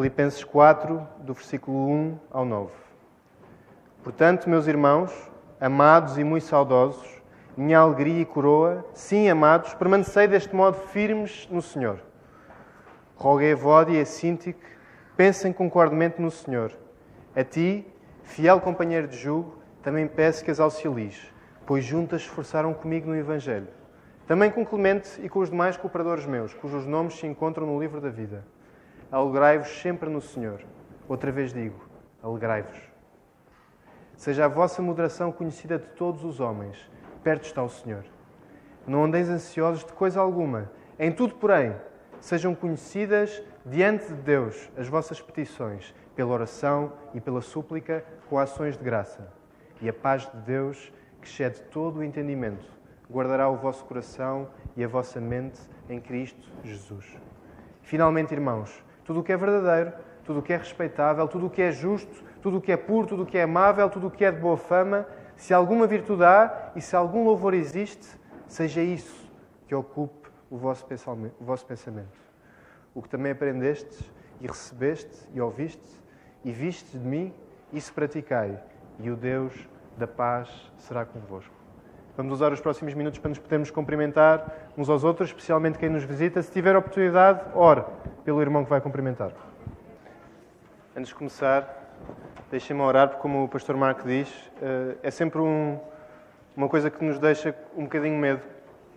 Filipenses 4, do versículo 1 ao 9. Portanto, meus irmãos, amados e muito saudosos, minha alegria e coroa, sim, amados, permanecei deste modo firmes no Senhor. Roguei a Vode e a Sintique, pensem concordemente no Senhor. A ti, fiel companheiro de jugo, também peço que as auxilies, pois juntas esforçaram comigo no Evangelho. Também com Clemente e com os demais cooperadores meus, cujos nomes se encontram no livro da vida. Alegrai-vos sempre no Senhor. Outra vez digo, alegrai-vos. Seja a vossa moderação conhecida de todos os homens. Perto está o Senhor. Não andeis ansiosos de coisa alguma. Em tudo, porém, sejam conhecidas diante de Deus as vossas petições, pela oração e pela súplica, com ações de graça. E a paz de Deus, que excede todo o entendimento, guardará o vosso coração e a vossa mente em Cristo Jesus. Finalmente, irmãos, tudo o que é verdadeiro, tudo o que é respeitável, tudo o que é justo, tudo o que é puro, tudo o que é amável, tudo o que é de boa fama, se alguma virtude há e se algum louvor existe, seja isso que ocupe o vosso pensamento. O que também aprendestes e recebeste e ouviste e viste de mim, isso praticai, e o Deus da paz será convosco. Vamos usar os próximos minutos para nos podermos cumprimentar uns aos outros, especialmente quem nos visita. Se tiver oportunidade, ore pelo irmão que vai cumprimentar. Antes de começar, deixem-me orar, porque, como o pastor Marco diz, eh, é sempre um, uma coisa que nos deixa um bocadinho medo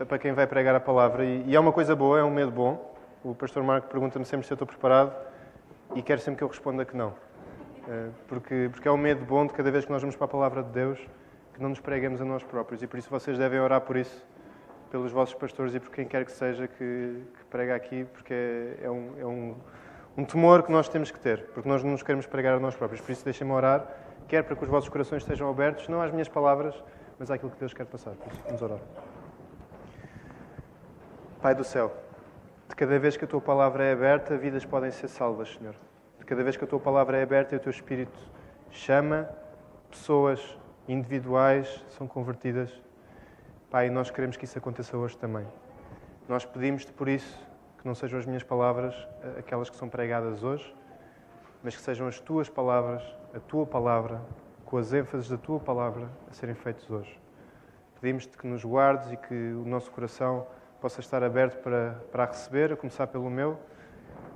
para quem vai pregar a palavra. E é uma coisa boa, é um medo bom. O pastor Marco pergunta-me sempre se eu estou preparado e quer sempre que eu responda que não. Eh, porque, porque é um medo bom de cada vez que nós vamos para a palavra de Deus que não nos preguemos a nós próprios. E por isso vocês devem orar por isso, pelos vossos pastores e por quem quer que seja que, que prega aqui, porque é, é, um, é um, um temor que nós temos que ter, porque nós não nos queremos pregar a nós próprios. Por isso deixem-me orar, quer para que os vossos corações estejam abertos, não às minhas palavras, mas àquilo que Deus quer passar. Por isso, vamos orar. Pai do céu, de cada vez que a tua palavra é aberta, vidas podem ser salvas, Senhor. De cada vez que a tua palavra é aberta o teu Espírito chama pessoas individuais são convertidas. Pai, nós queremos que isso aconteça hoje também. Nós pedimos-te por isso que não sejam as minhas palavras eh, aquelas que são pregadas hoje, mas que sejam as tuas palavras, a tua palavra, com as ênfases da tua palavra a serem feitas hoje. Pedimos-te que nos guardes e que o nosso coração possa estar aberto para, para a receber, a começar pelo meu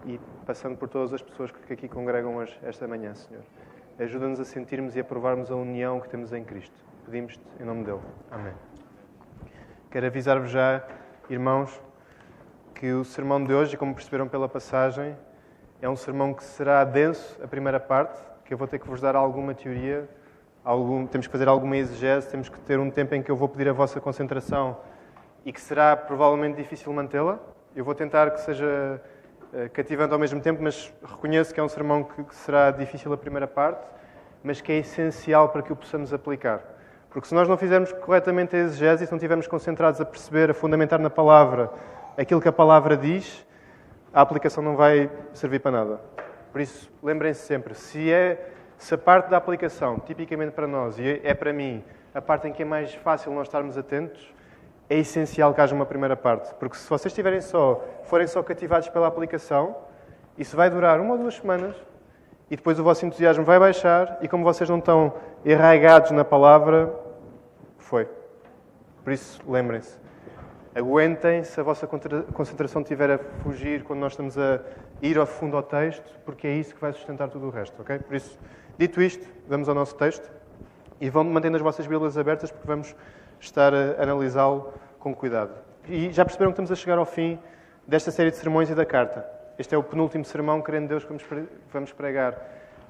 e passando por todas as pessoas que aqui congregam hoje, esta manhã, Senhor. Ajuda-nos a sentirmos e a provarmos a união que temos em Cristo. Pedimos-te em nome dele. Amém. Quero avisar-vos já, irmãos, que o sermão de hoje, como perceberam pela passagem, é um sermão que será denso, a primeira parte, que eu vou ter que vos dar alguma teoria, algum, temos que fazer alguma exegese, temos que ter um tempo em que eu vou pedir a vossa concentração e que será provavelmente difícil mantê-la. Eu vou tentar que seja cativante ao mesmo tempo, mas reconheço que é um sermão que será difícil a primeira parte, mas que é essencial para que o possamos aplicar. Porque se nós não fizermos corretamente a exegese se não estivermos concentrados a perceber, a fundamentar na palavra aquilo que a palavra diz, a aplicação não vai servir para nada. Por isso, lembrem-se sempre, se, é, se a parte da aplicação, tipicamente para nós, e é para mim, a parte em que é mais fácil nós estarmos atentos, é essencial que haja uma primeira parte, porque se vocês estiverem só, forem só cativados pela aplicação, isso vai durar uma ou duas semanas e depois o vosso entusiasmo vai baixar e como vocês não estão arraigados na palavra, foi. Por isso, lembrem-se. Aguentem se a vossa concentração estiver a fugir quando nós estamos a ir ao fundo ao texto, porque é isso que vai sustentar tudo o resto, ok? Por isso, dito isto, vamos ao nosso texto e vão mantendo as vossas Bíblias abertas porque vamos estar a analisá-lo com cuidado. E já perceberam que estamos a chegar ao fim desta série de sermões e da carta. Este é o penúltimo sermão, querendo Deus, que vamos pregar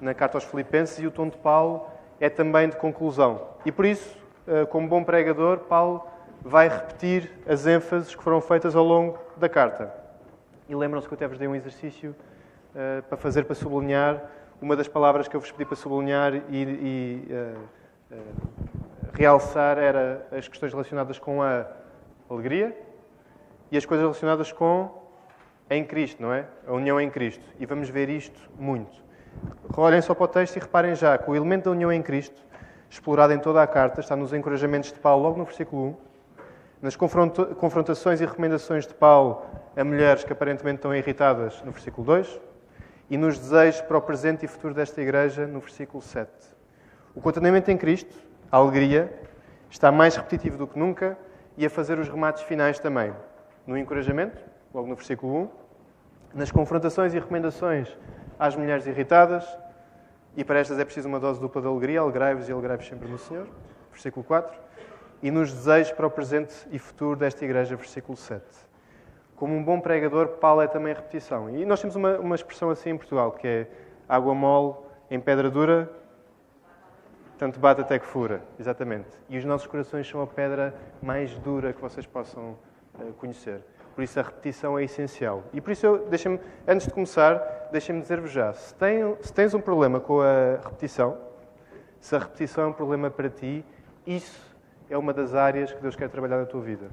na carta aos Filipenses, e o tom de Paulo é também de conclusão. E por isso, eh, como bom pregador, Paulo vai repetir as ênfases que foram feitas ao longo da carta. E lembram-se que eu até vos dei um exercício uh, para fazer, para sublinhar, uma das palavras que eu vos pedi para sublinhar e, e uh, uh, realçar era as questões relacionadas com a alegria e as coisas relacionadas com em Cristo, não é? A união em Cristo. E vamos ver isto muito. Olhem só para o texto e reparem já que o elemento da união em Cristo, explorado em toda a carta, está nos encorajamentos de Paulo, logo no versículo 1, nas confrontações e recomendações de Paulo a mulheres que aparentemente estão irritadas, no versículo 2, e nos desejos para o presente e futuro desta igreja, no versículo 7. O contentamento em Cristo, a alegria, está mais repetitivo do que nunca e a fazer os remates finais também. No encorajamento, logo no versículo 1, nas confrontações e recomendações às mulheres irritadas, e para estas é preciso uma dose dupla de alegria, alegrai-vos e alegrai-vos sempre no Senhor, versículo 4, e nos desejos para o presente e futuro desta igreja, versículo 7. Como um bom pregador, Paulo é também repetição. E nós temos uma, uma expressão assim em Portugal, que é água mole em pedra dura, tanto bate até que fura. Exatamente. E os nossos corações são a pedra mais dura que vocês possam uh, conhecer. Por isso a repetição é essencial. E por isso, eu, antes de começar, deixem-me dizer-vos já: se, se tens um problema com a repetição, se a repetição é um problema para ti, isso é uma das áreas que Deus quer trabalhar na tua vida.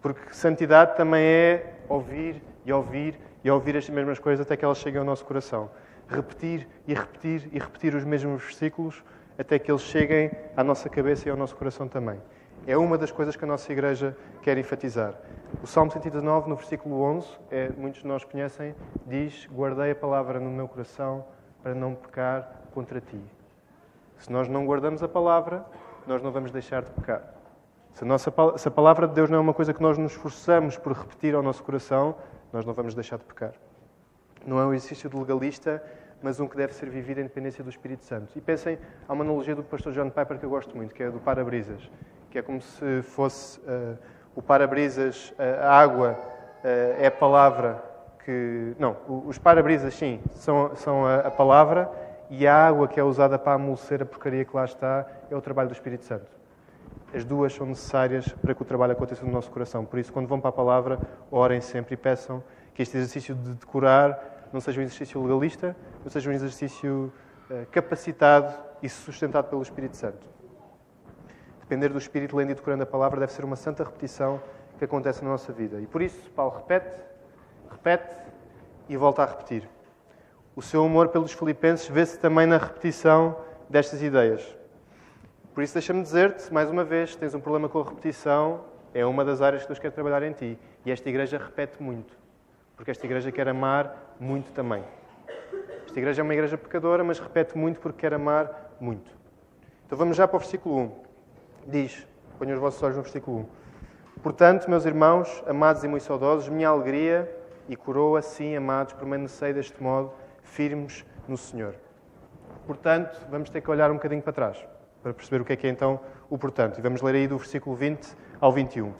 Porque santidade também é ouvir e ouvir e ouvir as mesmas coisas até que elas cheguem ao nosso coração. Repetir e repetir e repetir os mesmos versículos até que eles cheguem à nossa cabeça e ao nosso coração também. É uma das coisas que a nossa igreja quer enfatizar. O Salmo 109, no versículo 11, é, muitos de nós conhecem, diz: Guardei a palavra no meu coração para não pecar contra ti. Se nós não guardamos a palavra, nós não vamos deixar de pecar. Se a, nossa, se a palavra de Deus não é uma coisa que nós nos esforçamos por repetir ao nosso coração, nós não vamos deixar de pecar. Não é um exercício de legalista, mas um que deve ser vivido em dependência do Espírito Santo. E pensem, há uma analogia do pastor John Piper que eu gosto muito, que é do para-brisas que é como se fosse uh, o para-brisas, uh, a água uh, é a palavra que. Não, os para-brisas, sim, são, são a, a, palavra e a água que é usada para amolecer a porcaria que lá está é o trabalho do Espírito Santo. As duas são necessárias para que o trabalho aconteça no nosso coração. Por isso, quando vão para a palavra, orem sempre e peçam que este exercício de decorar não seja um exercício legalista, mas seja um exercício capacitado e sustentado pelo Espírito Santo. Depender do Espírito, lendo e decorando a palavra, deve ser uma santa repetição que acontece na nossa vida. E por isso, Paulo repete, repete e volta a repetir. O seu amor pelos filipenses vê-se também na repetição destas ideias. Por isso, deixa-me dizer-te, mais uma vez, tens um problema com a repetição, é uma das áreas que Deus quer trabalhar em ti. E esta igreja repete muito. Porque esta igreja quer amar muito também. Esta igreja é uma igreja pecadora, mas repete muito porque quer amar muito. Então vamos já para o versículo 1 diz, ponham os vossos olhos no versículo 1. Portanto, meus irmãos, amados e muito saudosos, minha alegria e coroa, sim, amados, permanecei deste modo, firmes no Senhor. Portanto, vamos ter que olhar um bocadinho para trás, para perceber o que é que é então o portanto. E vamos ler aí do versículo 20 ao 21.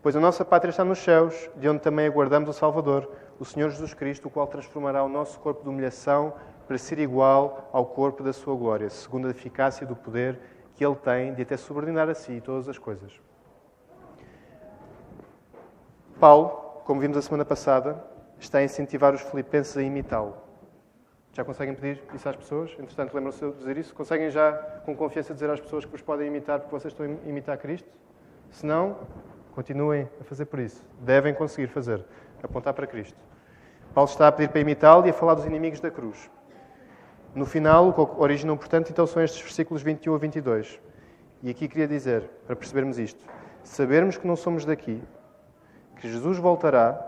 Pois a nossa pátria está nos céus, de onde também aguardamos o Salvador, o Senhor Jesus Cristo, o qual transformará o nosso corpo de humilhação para ser igual ao corpo da sua glória, segundo a eficácia do poder que ele tem de até subordinar a si todas as coisas. Paulo, como vimos a semana passada, está a incentivar os filipenses a imitá-lo. Já conseguem pedir isso às pessoas? Entretanto, lembram-se de dizer isso? Conseguem já, com confiança, dizer às pessoas que vos podem imitar porque vocês estão a imitar Cristo? Se não, continuem a fazer por isso. Devem conseguir fazer. Apontar para Cristo. Paulo está a pedir para imitá-lo e a falar dos inimigos da cruz. No final, o que originam, portanto, então são estes versículos 21 a 22. E aqui queria dizer, para percebermos isto, sabermos que não somos daqui, que Jesus voltará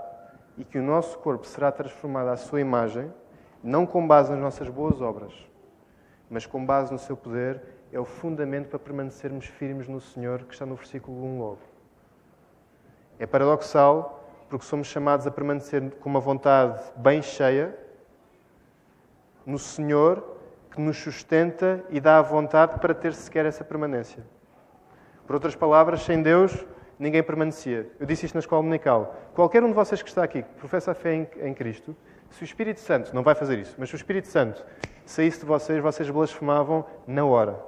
e que o nosso corpo será transformado à sua imagem, não com base nas nossas boas obras, mas com base no seu poder, é o fundamento para permanecermos firmes no Senhor, que está no versículo 1 logo. É paradoxal, porque somos chamados a permanecer com uma vontade bem cheia, no Senhor que nos sustenta e dá a vontade para ter sequer essa permanência. Por outras palavras, sem Deus, ninguém permanecia. Eu disse isto na escola dominical. Qualquer um de vocês que está aqui, que professa a fé em, em Cristo, se o Espírito Santo, não vai fazer isso, mas se o Espírito Santo saísse de vocês, vocês blasfemavam na hora.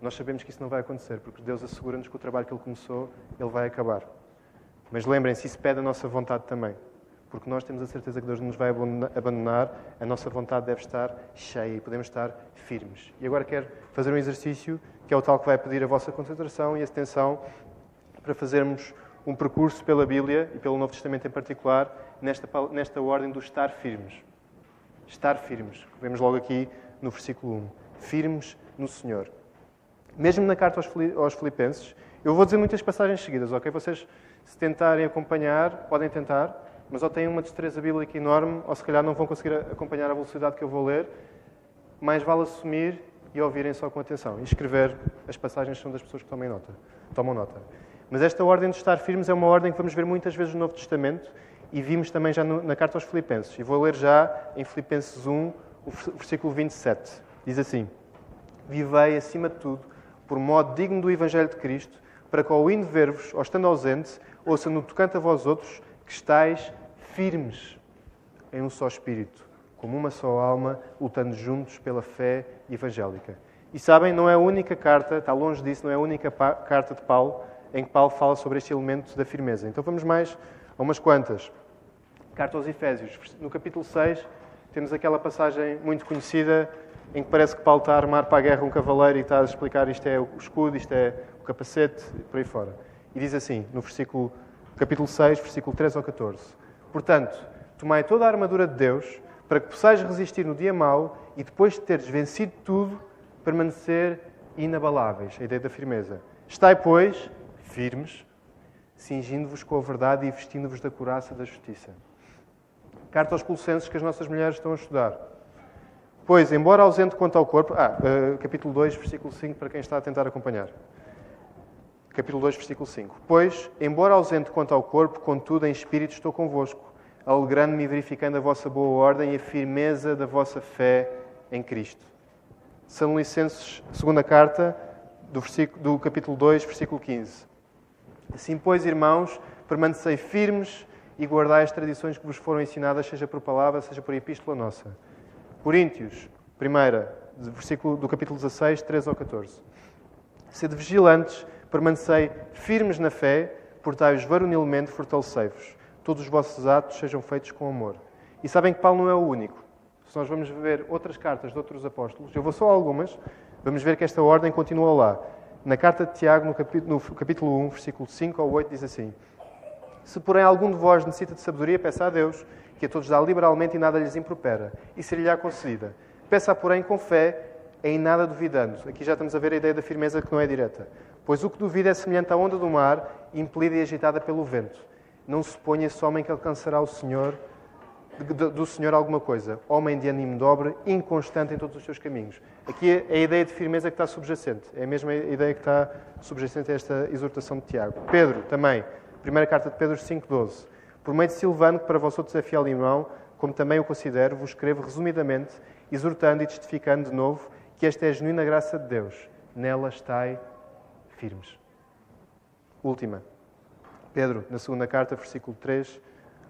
Nós sabemos que isso não vai acontecer, porque Deus assegura-nos que o trabalho que Ele começou, Ele vai acabar. Mas lembrem-se, isso pede a nossa vontade também porque nós temos a certeza que Deus nos vai abandonar, a nossa vontade deve estar cheia e podemos estar firmes. E agora quero fazer um exercício que é o tal que vai pedir a vossa concentração e atenção para fazermos um percurso pela Bíblia e pelo Novo Testamento em particular, nesta, nesta ordem do estar firmes. Estar firmes. Vemos logo aqui no versículo 1. Firmes no Senhor. Mesmo na carta aos Filipenses, eu vou dizer muitas passagens seguidas, ok? Vocês, se tentarem acompanhar, podem tentar mas ou têm uma destreza bíblica enorme, ou se calhar não vão conseguir acompanhar a velocidade que eu vou ler. Mais vale assumir e ouvirem só com atenção. E escrever as passagens são das pessoas que tomem nota, tomam nota. Mas esta ordem de estar firmes é uma ordem que vamos ver muitas vezes no Novo Testamento e vimos também já na carta aos Filipenses. E vou ler já em Filipenses 1, o versículo 27. Diz assim: Vivei, acima de tudo, por modo digno do Evangelho de Cristo, para que, ao indo ver-vos, ou estando ausente, ouça no tocante a vós outros, que estáis firmes em um só espírito, como uma só alma, lutando juntos pela fé evangélica. E sabem, não é a única carta, está longe disso, não é a única carta de Paulo em que Paulo fala sobre este elemento da firmeza. Então vamos mais a umas quantas. Carta aos Efésios. No capítulo 6, temos aquela passagem muito conhecida em que parece que Paulo está a armar para a guerra um cavaleiro e está a explicar isto é o escudo, isto é o capacete, por aí fora. E diz assim, no versículo, capítulo 6, versículo 13 ao 14. Portanto, tomai toda a armadura de Deus para que possais resistir no dia mau e depois de teres vencido tudo, permanecer inabaláveis. A ideia da firmeza. Estai, pois, firmes, cingindo-vos com a verdade e vestindo-vos da couraça da justiça. Carta aos Colossenses que as nossas mulheres estão a estudar. Pois, embora ausente quanto ao corpo. Ah, uh, capítulo 2, versículo 5, para quem está a tentar acompanhar. Capítulo 2, versículo 5. Pois, embora ausente quanto ao corpo, contudo, em espírito estou convosco, alegrando-me e verificando a vossa boa ordem e a firmeza da vossa fé em Cristo. São Licenses, segunda carta, do, do capítulo 2, versículo 15. Assim, pois, irmãos, permanecei firmes e guardai as tradições que vos foram ensinadas, seja por palavra, seja por epístola nossa. Coríntios, primeira, versículo do capítulo 16, 13 ao 14. Sede vigilantes, permanecei firmes na fé, portai-vos varonilmente, fortalecei-vos. Todos os vossos atos sejam feitos com amor. E sabem que Paulo não é o único. Se nós vamos ver outras cartas de outros apóstolos, eu vou só algumas, vamos ver que esta ordem continua lá. Na carta de Tiago, no capítulo, no capítulo 1, versículo 5 ao 8, diz assim: Se porém algum de vós necessita de sabedoria, peça a Deus, que a todos dá liberalmente e nada lhes impropera, e seria-lhe concedida. Peça, porém, com fé, em nada duvidando. Aqui já estamos a ver a ideia da firmeza que não é direta. Pois o que duvida é semelhante à onda do mar, impelida e agitada pelo vento. Não se ponha esse homem que alcançará o Senhor, do Senhor alguma coisa. Homem de ânimo dobre, inconstante em todos os seus caminhos. Aqui é a ideia de firmeza que está subjacente. É a mesma ideia que está subjacente a esta exortação de Tiago. Pedro, também. Primeira carta de Pedro 5.12. Por meio de Silvano, que para vós outros é fiel irmão, como também o considero, vos escrevo resumidamente, exortando e testificando de novo que esta é a genuína graça de Deus. Nela estai firmes. Última. Pedro, na segunda carta, versículo 3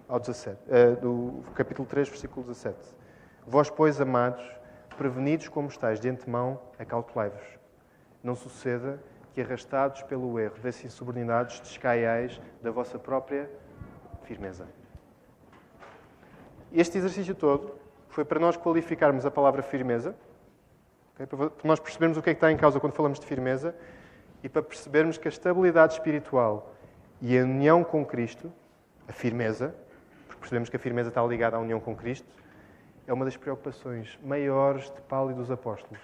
ao 17, uh, do capítulo 3, versículo 17. Vós, pois, amados, prevenidos como estáis de antemão, acautelai-vos. Não suceda que, arrastados pelo erro desses insubordinados, descaiais da vossa própria firmeza. Este exercício todo foi para nós qualificarmos a palavra firmeza, para nós percebermos o que é que está em causa quando falamos de firmeza e para percebermos que a estabilidade espiritual e a união com Cristo, a firmeza, porque percebemos que a firmeza está ligada à união com Cristo, é uma das preocupações maiores de Paulo e dos apóstolos.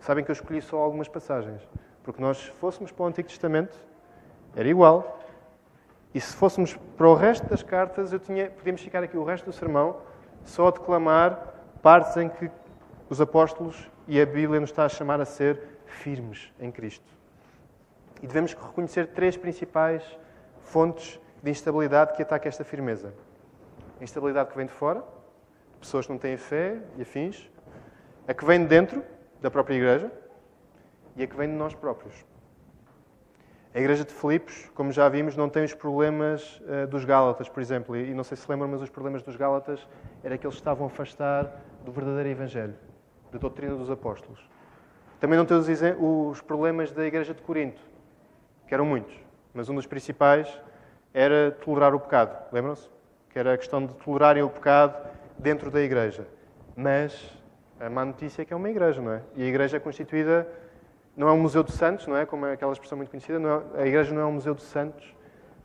Sabem que eu escolhi só algumas passagens, porque nós, se fôssemos para o Antigo Testamento, era igual. E se fôssemos para o resto das cartas, eu tinha, podíamos ficar aqui o resto do sermão só a declamar partes em que os apóstolos e a Bíblia nos está a chamar a ser firmes em Cristo. E devemos reconhecer três principais fontes de instabilidade que atacam esta firmeza. A instabilidade que vem de fora, pessoas que não têm fé e afins, a que vem de dentro da própria igreja e a que vem de nós próprios. A igreja de Filipos, como já vimos, não tem os problemas uh, dos Gálatas, por exemplo. E, não sei se lembram, mas os problemas dos Gálatas era que eles estavam a afastar do verdadeiro Evangelho, da doutrina dos apóstolos. Também não tem os problemas da igreja de Corinto, que eram muitos. Mas um dos principais era tolerar o pecado. Lembram-se? Que era a questão de tolerarem o pecado dentro da igreja. Mas a má notícia é que é uma igreja, não é? E a igreja é constituída não é um museu de santos, não é? Como é aquela expressão muito conhecida. É, a igreja não é um museu de santos,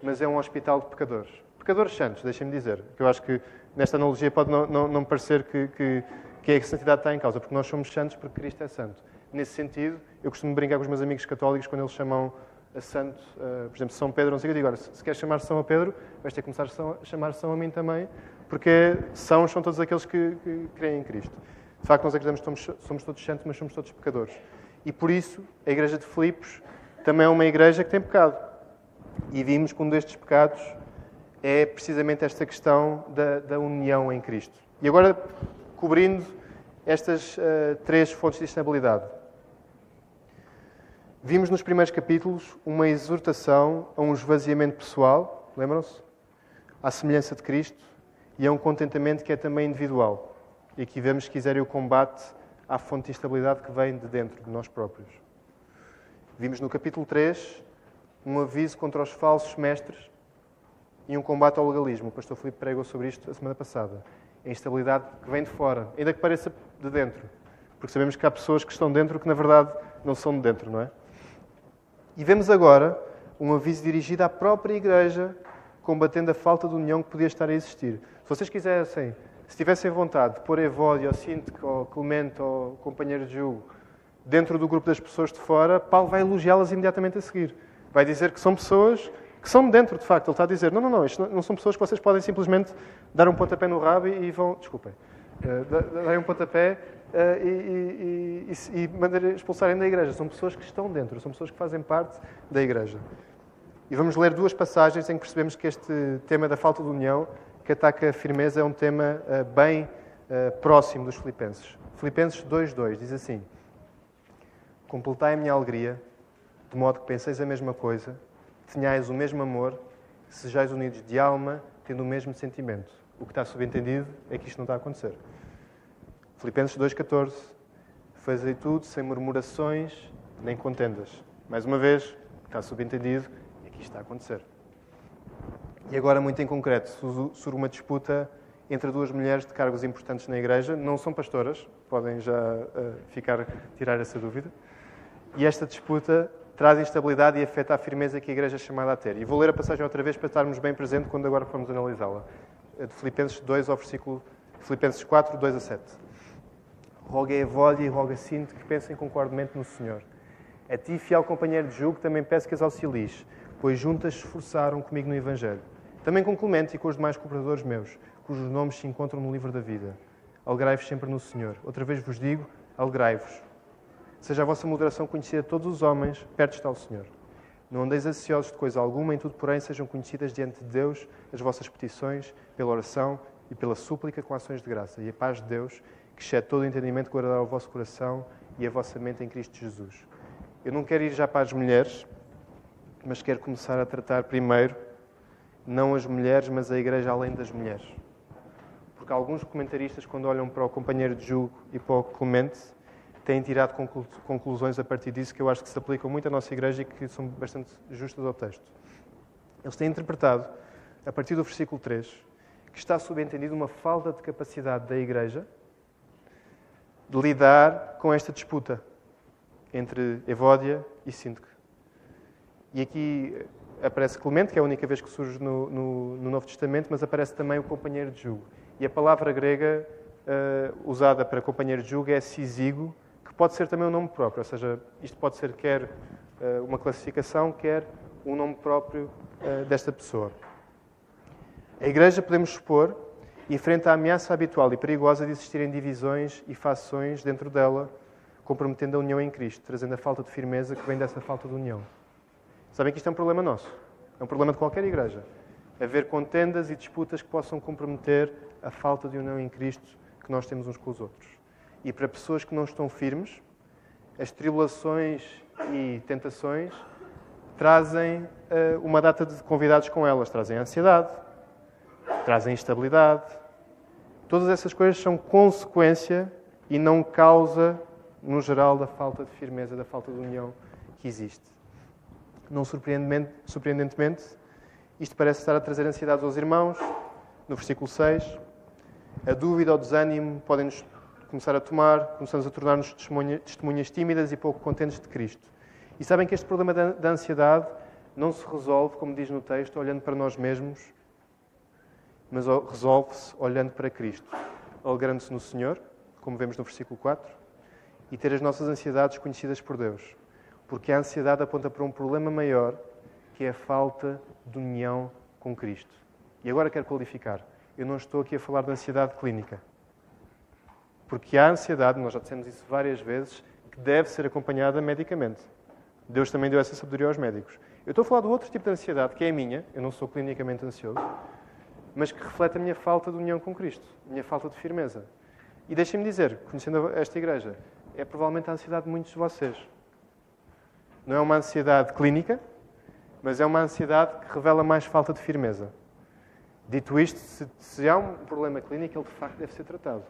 mas é um hospital de pecadores. Pecadores santos, deixem-me dizer. Que eu acho que nesta analogia pode não, não, não parecer que, que, que a santidade está em causa, porque nós somos santos porque Cristo é santo. Nesse sentido, eu costumo brincar com os meus amigos católicos quando eles chamam a santo, uh, por exemplo, São Pedro, não sei o que eu digo, agora, se queres chamar São a Pedro, vais ter que começar a chamar São a mim também, porque são, são todos aqueles que, que creem em Cristo. De facto, nós acreditamos que somos, somos todos santos, mas somos todos pecadores. E por isso, a igreja de Filipos também é uma igreja que tem pecado. E vimos que um destes pecados é precisamente esta questão da, da união em Cristo. E agora, cobrindo estas uh, três fontes de estabilidade. Vimos nos primeiros capítulos uma exortação a um esvaziamento pessoal, lembram-se? À semelhança de Cristo, e a um contentamento que é também individual. E aqui vemos, se quiserem, o combate à fonte de instabilidade que vem de dentro de nós próprios. Vimos no capítulo 3 um aviso contra os falsos mestres e um combate ao legalismo. O pastor Filipe pregou sobre isto a semana passada. A instabilidade que vem de fora, ainda que pareça de dentro. Porque sabemos que há pessoas que estão dentro que, na verdade, não são de dentro, não é? E vemos agora um aviso dirigido à própria igreja, combatendo a falta de união que podia estar a existir. Se vocês quisessem, se tivessem vontade de pôr Evódio, ou Sinto, ou Clemente, ou companheiro de julgo, dentro do grupo das pessoas de fora, Paulo vai elogiá-las imediatamente a seguir. Vai dizer que são pessoas que são dentro, de facto. Ele está a dizer: não, não, não, isto não são pessoas que vocês podem simplesmente dar um pontapé no rabo e vão. Desculpem. Uh, darem um pontapé e, e, e, e mandar expulsarem da igreja. São pessoas que estão dentro, são pessoas que fazem parte da igreja. E vamos ler duas passagens em que percebemos que este tema da falta de união, que ataca a firmeza, é um tema uh, bem próximo dos Filipenses. Filipenses 2,2 diz assim: Completai a minha alegria, de modo que penseis a mesma coisa tenhais o mesmo amor, sejais unidos de alma, tendo o mesmo sentimento. O que está subentendido é que isto não está a acontecer. Filipenses 2,14. Fazei tudo sem murmurações nem contendas. Mais uma vez, está subentendido que isto está a acontecer. E agora, muito em concreto, surge uma disputa entre duas mulheres de cargos importantes na igreja, não são pastoras, podem já uh, ficar, tirar essa dúvida. E esta disputa traz instabilidade e afeta a firmeza que a Igreja é chamada a ter. E vou ler a passagem outra vez para estarmos bem presentes quando agora formos analisá-la. É de Filipenses 2 ao versículo Filipenses 4, 2 a 7. Roga a Evódia e roga Sinto que pensem concordemente no Senhor. A ti, fiel companheiro de julgo, também peço que as auxilies, pois juntas se esforçaram comigo no Evangelho. Também com Clemente e com os demais cooperadores meus, cujos nomes se encontram no livro da vida. Alegrai-vos sempre no Senhor. Outra vez vos digo, alegrai-vos. Seja a vossa moderação conhecida a todos os homens, perto está o Senhor. Não andeis ansiosos de coisa alguma, em tudo, porém, sejam conhecidas diante de Deus as vossas petições, pela oração e pela súplica com ações de graça. E a paz de Deus, que excede todo o entendimento, guardará o vosso coração e a vossa mente em Cristo Jesus. Eu não quero ir já para as mulheres, mas quero começar a tratar primeiro, não as mulheres, mas a igreja além das mulheres. Porque alguns comentaristas, quando olham para o companheiro de julgo e para o Clemente, têm tirado conclusões a partir disso que eu acho que se aplicam muito à nossa igreja e que são bastante justas ao texto. Eles têm interpretado, a partir do versículo 3, que está subentendido uma falta de capacidade da igreja lidar com esta disputa entre Evódia e Sintique. E aqui aparece Clemente, que é a única vez que surge no, no, no Novo Testamento, mas aparece também o companheiro de jugo. E a palavra grega uh, usada para companheiro de jugo é sisigo, pode ser também um nome próprio, ou seja, isto pode ser quer uh, uma classificação, quer um nome próprio uh, desta pessoa. A Igreja, podemos supor, enfrenta a ameaça habitual e perigosa de existirem divisões e fações dentro dela, comprometendo a união em Cristo, trazendo a falta de firmeza que vem dessa falta de união. Sabem que isto é um problema nosso, é um problema de qualquer igreja. Haver contendas e disputas que possam comprometer a falta de união em Cristo que nós temos uns com os outros. E para pessoas que não estão firmes, as tribulações e tentações trazem uh, uma data de convidados com elas. Trazem ansiedade, trazem instabilidade. Todas essas coisas são consequência e não causa, no geral, da falta de firmeza, da falta de união que existe. Não surpreendentemente, isto parece estar a trazer ansiedade aos irmãos. No versículo 6, a dúvida ou desânimo podem nos começar a tomar, começamos a tornar-nos testemunhas tímidas e pouco contentes de Cristo. E sabem que este problema da ansiedade não se resolve, como diz no texto, olhando para nós mesmos, mas resolve-se olhando para Cristo, alegrando-se no Senhor, como vemos no versículo 4, e ter as nossas ansiedades conhecidas por Deus. Porque a ansiedade aponta para um problema maior, que é a falta de união com Cristo. E agora quero qualificar. Eu não estou aqui a falar de ansiedade clínica. Porque há ansiedade, nós já dissemos isso várias vezes, que deve ser acompanhada medicamente. Deus também deu essa sabedoria aos médicos. Eu estou a falar do outro tipo de ansiedade, que é a minha, eu não sou clinicamente ansioso, mas que reflete a minha falta de união com Cristo, a minha falta de firmeza. E deixem-me dizer, conhecendo esta igreja, é provavelmente a ansiedade de muitos de vocês. Não é uma ansiedade clínica, mas é uma ansiedade que revela mais falta de firmeza. Dito isto, se, se há um problema clínico, ele de facto deve ser tratado.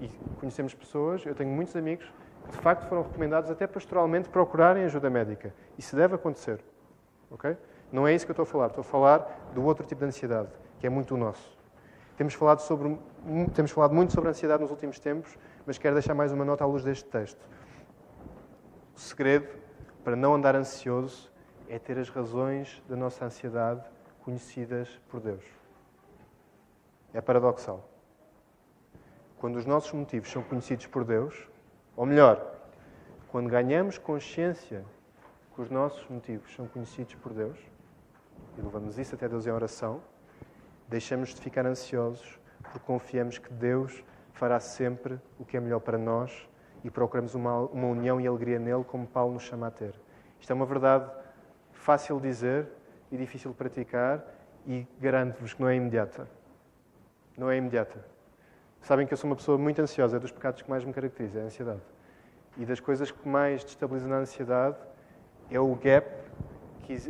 E conhecemos pessoas, eu tenho muitos amigos, que de facto foram recomendados até pastoralmente procurarem ajuda médica. Isso deve acontecer. Okay? Não é isso que eu estou a falar. Estou a falar do outro tipo de ansiedade, que é muito o nosso. Temos falado, sobre, temos falado muito sobre ansiedade nos últimos tempos, mas quero deixar mais uma nota à luz deste texto. O segredo para não andar ansioso é ter as razões da nossa ansiedade conhecidas por Deus. É paradoxal. Quando os nossos motivos são conhecidos por Deus, ou melhor, quando ganhamos consciência que os nossos motivos são conhecidos por Deus, e levamos isso até Deus em oração, deixamos de ficar ansiosos porque confiamos que Deus fará sempre o que é melhor para nós e procuramos uma, uma união e alegria nele, como Paulo nos chama a ter. Isto é uma verdade fácil de dizer e difícil de praticar e garanto-vos que não é imediata. Não é imediata. Sabem que eu sou uma pessoa muito ansiosa, é dos pecados que mais me caracteriza, é a ansiedade. E das coisas que mais destabilizam a ansiedade é o gap,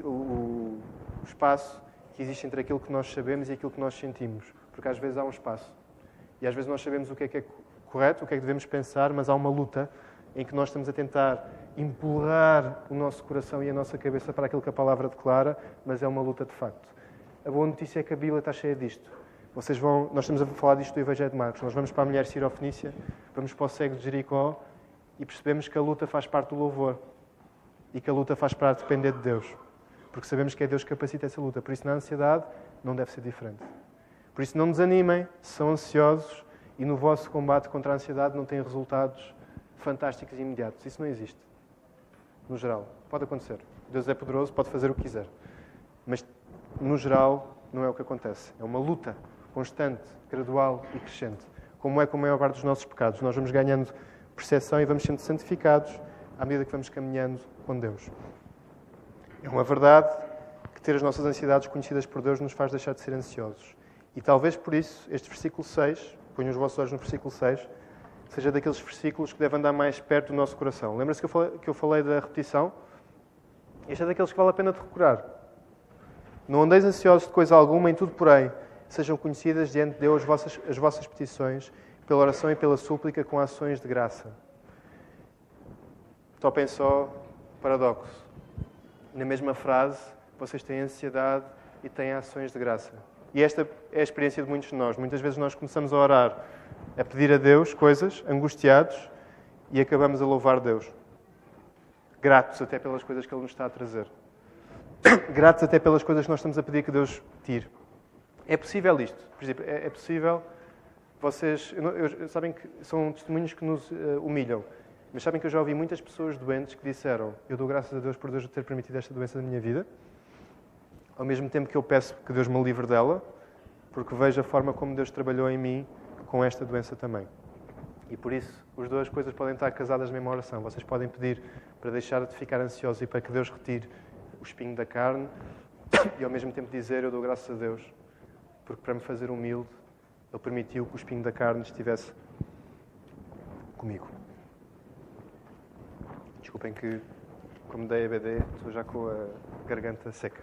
o espaço que existe entre aquilo que nós sabemos e aquilo que nós sentimos. Porque às vezes há um espaço. E às vezes nós sabemos o que é que é correto, o que é que devemos pensar, mas há uma luta em que nós estamos a tentar empurrar o nosso coração e a nossa cabeça para aquilo que a palavra declara, mas é uma luta de facto. A boa notícia é que a Bíblia está cheia disto. Vocês vão, nós estamos a falar disto do Evangelho de Marcos. Nós vamos para a mulher sirofenícia, vamos para o cego de Jericó e percebemos que a luta faz parte do louvor e que a luta faz parte de depender de Deus. Porque sabemos que é Deus que capacita essa luta. Por isso, na ansiedade, não deve ser diferente. Por isso, não desanimem são ansiosos e no vosso combate contra a ansiedade não têm resultados fantásticos e imediatos. Isso não existe. No geral. Pode acontecer. Deus é poderoso, pode fazer o que quiser. Mas, no geral, não é o que acontece. É uma luta constante, gradual e crescente. Como é com a maior parte dos nossos pecados. Nós vamos ganhando percepção e vamos sendo santificados à medida que vamos caminhando com Deus. É uma verdade que ter as nossas ansiedades conhecidas por Deus nos faz deixar de ser ansiosos. E talvez por isso, este versículo 6, ponham os vossos olhos no versículo 6, seja daqueles versículos que devem andar mais perto do nosso coração. Lembra-se que, que eu falei da repetição? Este é daqueles que vale a pena de recurar. Não andeis ansiosos de coisa alguma, em tudo, porém, sejam conhecidas diante de Deus as vossas, as vossas petições, pela oração e pela súplica, com ações de graça. Topem só paradoxo. Na mesma frase, vocês têm ansiedade e têm ações de graça. E esta é a experiência de muitos de nós. Muitas vezes nós começamos a orar, a pedir a Deus coisas, angustiados, e acabamos a louvar Deus. Gratos até pelas coisas que Ele nos está a trazer. Gratos até pelas coisas que nós estamos a pedir que Deus tire. É possível isto. Por exemplo, é, é possível vocês. Eu, eu, sabem que são testemunhos que nos uh, humilham. Mas sabem que eu já ouvi muitas pessoas doentes que disseram: Eu dou graças a Deus por Deus ter permitido esta doença na minha vida ao mesmo tempo que eu peço que Deus me livre dela, porque vejo a forma como Deus trabalhou em mim com esta doença também. E por isso, as duas coisas podem estar casadas na mesma oração. Vocês podem pedir para deixar de ficar ansiosos e para que Deus retire o espinho da carne, e ao mesmo tempo dizer: Eu dou graças a Deus, porque para me fazer humilde, Ele permitiu que o espinho da carne estivesse comigo. Desculpem que, como dei a BD, estou já com a garganta seca.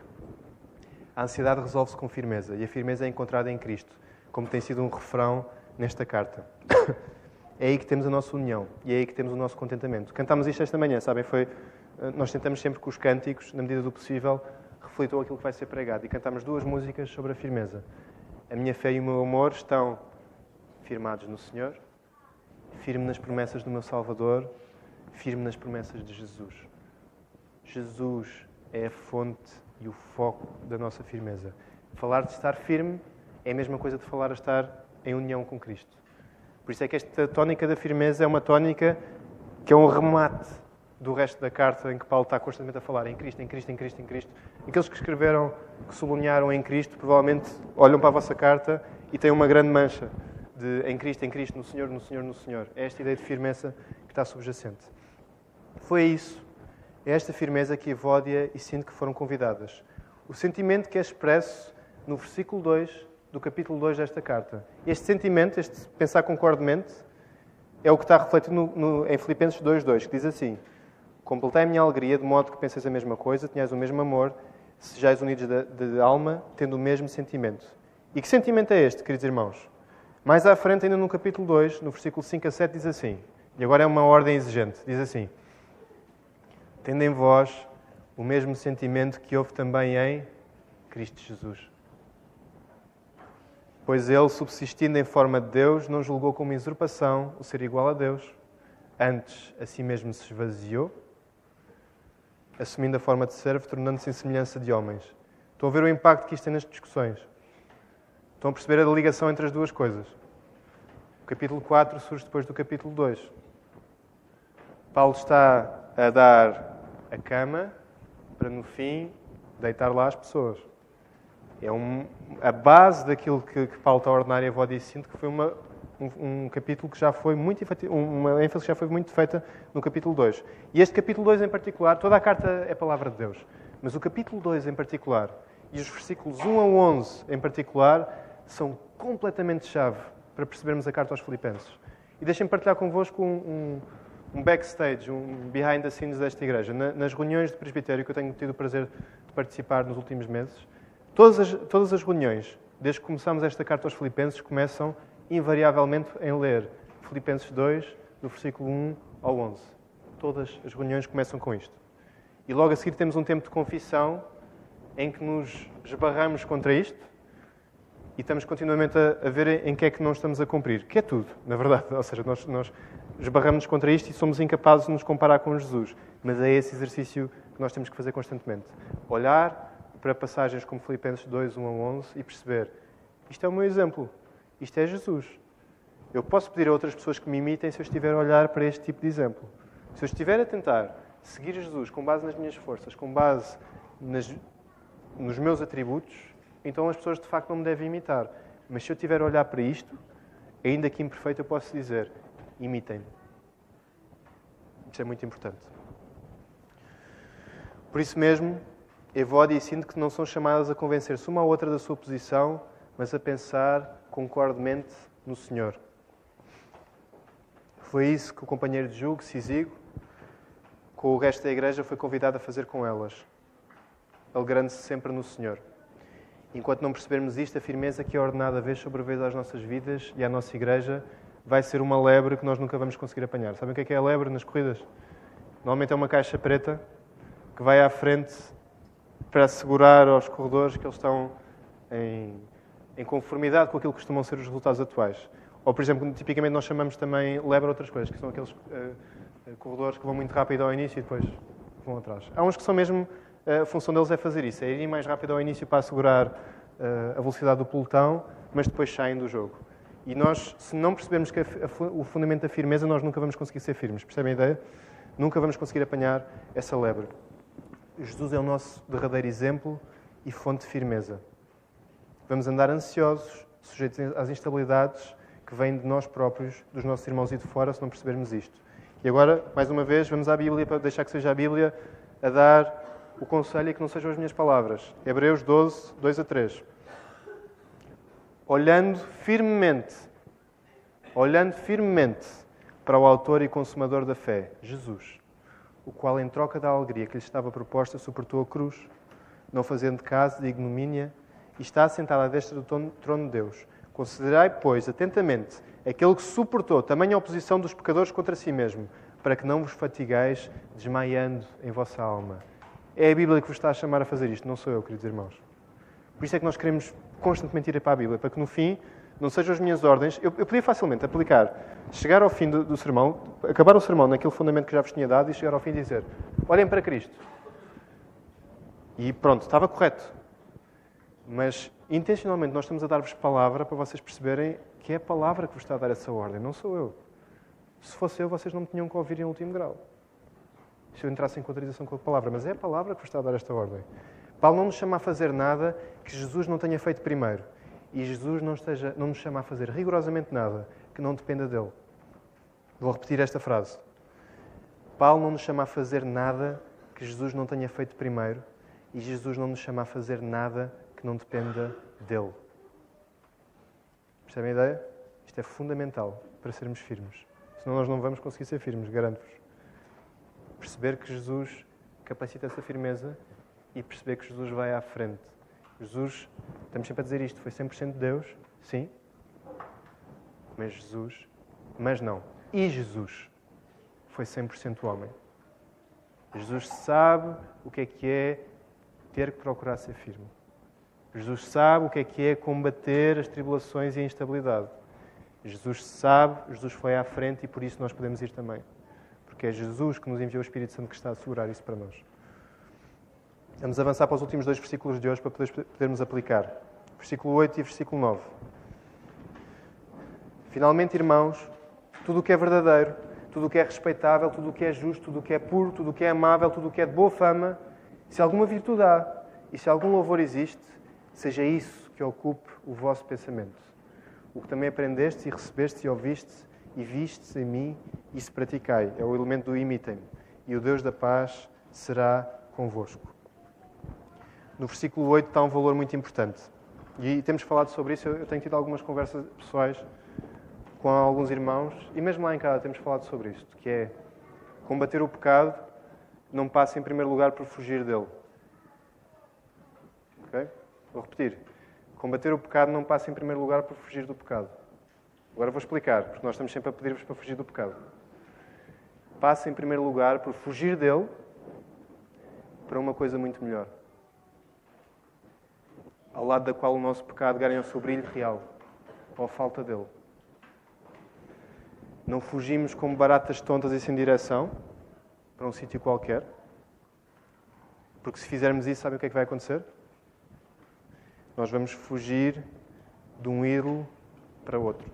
A ansiedade resolve-se com firmeza e a firmeza é encontrada em Cristo, como tem sido um refrão nesta carta. É aí que temos a nossa união e é aí que temos o nosso contentamento. Cantámos isto esta manhã, sabem? Foi, eh, nós tentamos sempre que os cânticos, na medida do possível, reflitam aquilo que vai ser pregado. E cantámos duas músicas sobre a firmeza. A minha fé e o meu amor estão firmados no Senhor, firme nas promessas do meu Salvador, firme nas promessas de Jesus. Jesus é a fonte e o foco da nossa firmeza. Falar de estar firme é a mesma coisa de falar a estar em união com Cristo. Por isso é que esta tónica da firmeza é uma tónica que é um remate do resto da carta em que Paulo está constantemente a falar em Cristo, em Cristo, em Cristo, em Cristo. Aqueles que escreveram, que sublinharam em Cristo, provavelmente olham para a vossa carta e têm uma grande mancha de em Cristo, em Cristo, no Senhor, no Senhor, no Senhor. É esta ideia de firmeza que está subjacente. Foi isso, é esta firmeza que Evódia e Sinto que foram convidadas. O sentimento que é expresso no versículo 2 do capítulo 2 desta carta. Este sentimento, este pensar concordemente, é o que está refletido no, no, em Filipenses 2.2, que diz assim Completai a minha alegria de modo que penseis a mesma coisa, tenhais o mesmo amor, sejais unidos de, de, de alma, tendo o mesmo sentimento. E que sentimento é este, queridos irmãos? Mais à frente, ainda no capítulo 2, no versículo 5 a 7, diz assim, e agora é uma ordem exigente, diz assim, Tendo em vós o mesmo sentimento que houve também em Cristo Jesus. Pois ele, subsistindo em forma de Deus, não julgou como usurpação o ser igual a Deus. Antes, a si mesmo se esvaziou, assumindo a forma de servo, tornando-se em semelhança de homens. Estão a ver o impacto que isto tem nas discussões. Estão a perceber a ligação entre as duas coisas. O capítulo 4 surge depois do capítulo 2. Paulo está a dar a cama para, no fim, deitar lá as pessoas. É um, a base daquilo que, que está a Avó e Sinto, que foi uma, um, um, capítulo que já foi muito uma ênfase que já foi muito feita no capítulo 2. E este capítulo 2 em particular, toda a carta é a palavra de Deus, mas o capítulo 2 em particular e os versículos 1 a 11 em particular são completamente chave para percebermos a carta aos Filipenses. E deixem-me partilhar convosco um, um, um, backstage, um behind the scenes desta igreja. Na, nas reuniões de presbitério que eu tenho tido o prazer de participar nos últimos meses, todas as, todas as reuniões, desde que começamos esta carta aos Filipenses, começam invariavelmente em ler Filipenses 2, do versículo 1 ao 11. Todas as reuniões começam com isto. E logo a seguir temos um tempo de confissão em que nos esbarramos contra isto e estamos continuamente a, a ver em que é que não estamos a cumprir. Que é tudo, na verdade. Ou seja, nós, nós esbarramos contra isto e somos incapazes de nos comparar com Jesus. Mas é esse exercício que nós temos que fazer constantemente. Olhar para passagens como Filipenses 2, 1 a 11 e perceber isto é o meu exemplo. Isto é Jesus. Eu posso pedir a outras pessoas que me imitem se eu estiver a olhar para este tipo de exemplo. Se eu estiver a tentar seguir Jesus com base nas minhas forças, com base nas, nos meus atributos, então as pessoas de facto não me devem imitar. Mas se eu estiver a olhar para isto, ainda que imperfeito, eu posso dizer: imitem-me. Isto é muito importante. Por isso mesmo, Evódia e sinto que não são chamadas a convencer-se uma ou outra da sua posição, mas a pensar concordemente no Senhor. Foi isso que o companheiro de julgo, Sisigo, com o resto da igreja, foi convidado a fazer com elas, alegrando-se sempre no Senhor. Enquanto não percebermos isto, a firmeza que é ordenada vez sobre vez às nossas vidas e à nossa igreja vai ser uma lebre que nós nunca vamos conseguir apanhar. Sabem o que é, que é a lebre nas corridas? Normalmente é uma caixa preta que vai à frente para assegurar aos corredores que eles estão em em conformidade com aquilo que costumam ser os resultados atuais. Ou, por exemplo, tipicamente nós chamamos também lever outras coisas, que são aqueles uh, corredores que vão muito rápido ao início e depois vão atrás. Há uns que são mesmo, uh, a função deles é fazer isso, é irem mais rápido ao início para assegurar a velocidade do pelotão, mas depois saem do jogo. E nós, se não percebermos que a, a, o fundamento da firmeza, nós nunca vamos conseguir ser firmes. Percebem a ideia? Nunca vamos conseguir apanhar essa lebre. Jesus é o nosso derradeiro exemplo e fonte de firmeza. Vamos andar ansiosos, sujeitos às instabilidades que vêm de nós próprios, dos nossos irmãos e de fora, se não percebermos isto. E agora, mais uma vez, vamos à Bíblia para deixar que seja a Bíblia a dar o conselho e que não sejam as minhas palavras. Hebreus 12, 2 a 3. Olhando firmemente, olhando firmemente para o autor e consumador da fé, Jesus, o qual, em troca da alegria que lhe estava proposta, suportou a cruz, não fazendo caso de ignomínia e está assentado à destra do trono de Deus. Considerai, pois, atentamente aquele que suportou tamanha oposição dos pecadores contra si mesmo, para que não vos fatigueis desmaiando em vossa alma. É a Bíblia que vos está a chamar a fazer isto, não sou eu, queridos irmãos. Por isso é que nós queremos constantemente ir para a Bíblia, para que no fim não sejam as minhas ordens. Eu, eu podia facilmente aplicar, chegar ao fim do, do, sermão, acabar o sermão naquele fundamento que já vos tinha dado e chegar ao fim e dizer: olhem para Cristo. E pronto, estava correto. Mas intencionalmente nós estamos a dar-vos palavra para vocês perceberem que é a palavra que vos está a dar essa ordem, não sou eu. Se fosse eu, vocês não me tinham que ouvir em último grau. se eu entrasse em contradição com a palavra, mas é a palavra que vos está a dar esta ordem. Paulo não nos chama a fazer nada que Jesus não tenha feito primeiro. E Jesus não, esteja, não nos chama a fazer rigorosamente nada que não dependa dele. Vou repetir esta frase. Paulo não nos chama a fazer nada que Jesus não tenha feito primeiro. E Jesus não nos chama a fazer nada que não dependa dele. Percebem a ideia? Isto é fundamental para sermos firmes. Senão nós não vamos conseguir ser firmes, garanto-vos. Perceber que Jesus capacita essa firmeza e perceber que Jesus vai à frente. Jesus, estamos sempre a dizer isto, foi 100% Deus, sim, mas Jesus, mas não. E Jesus foi 100% homem. Jesus sabe o que é que é ter que procurar ser firme. Jesus sabe o que é que é combater as tribulações e a instabilidade. Jesus sabe, Jesus foi à frente e por isso nós podemos ir também. Porque é Jesus que nos enviou o Espírito Santo que está a assegurar isso para nós. Vamos avançar para os últimos dois versículos de hoje para podermos aplicar. Versículo 8 e versículo 9. Finalmente, irmãos, tudo o que é verdadeiro, tudo o que é respeitável, tudo o que é justo, tudo o que é puro, tudo o que é amável, tudo o que é de boa fama, se alguma virtude há e se algum louvor existe, seja isso que ocupe o vosso pensamento. O que também aprendeste e recebeste e ouviste e vistes em mim, isso praticai. É o elemento do imitem-me. E o Deus da paz será convosco no versículo 8 está um valor muito importante. E temos falado sobre isso. Eu tenho tido algumas conversas pessoais com alguns irmãos e mesmo lá em casa temos falado sobre isto, que é combater o pecado não passa em primeiro lugar por fugir dele. Ok? Vou repetir. Combater o pecado não passa em primeiro lugar por fugir do pecado. Agora vou explicar, porque nós estamos sempre a pedir-vos para fugir do pecado. Passa em primeiro lugar por fugir dele para uma coisa muito melhor ao lado da qual o nosso pecado ganha o seu brilho real, ou a falta dele. Não fugimos como baratas tontas e sem direção para um sítio qualquer, porque se fizermos isso, sabem o que é que vai acontecer? Nós vamos fugir de um ídolo para outro.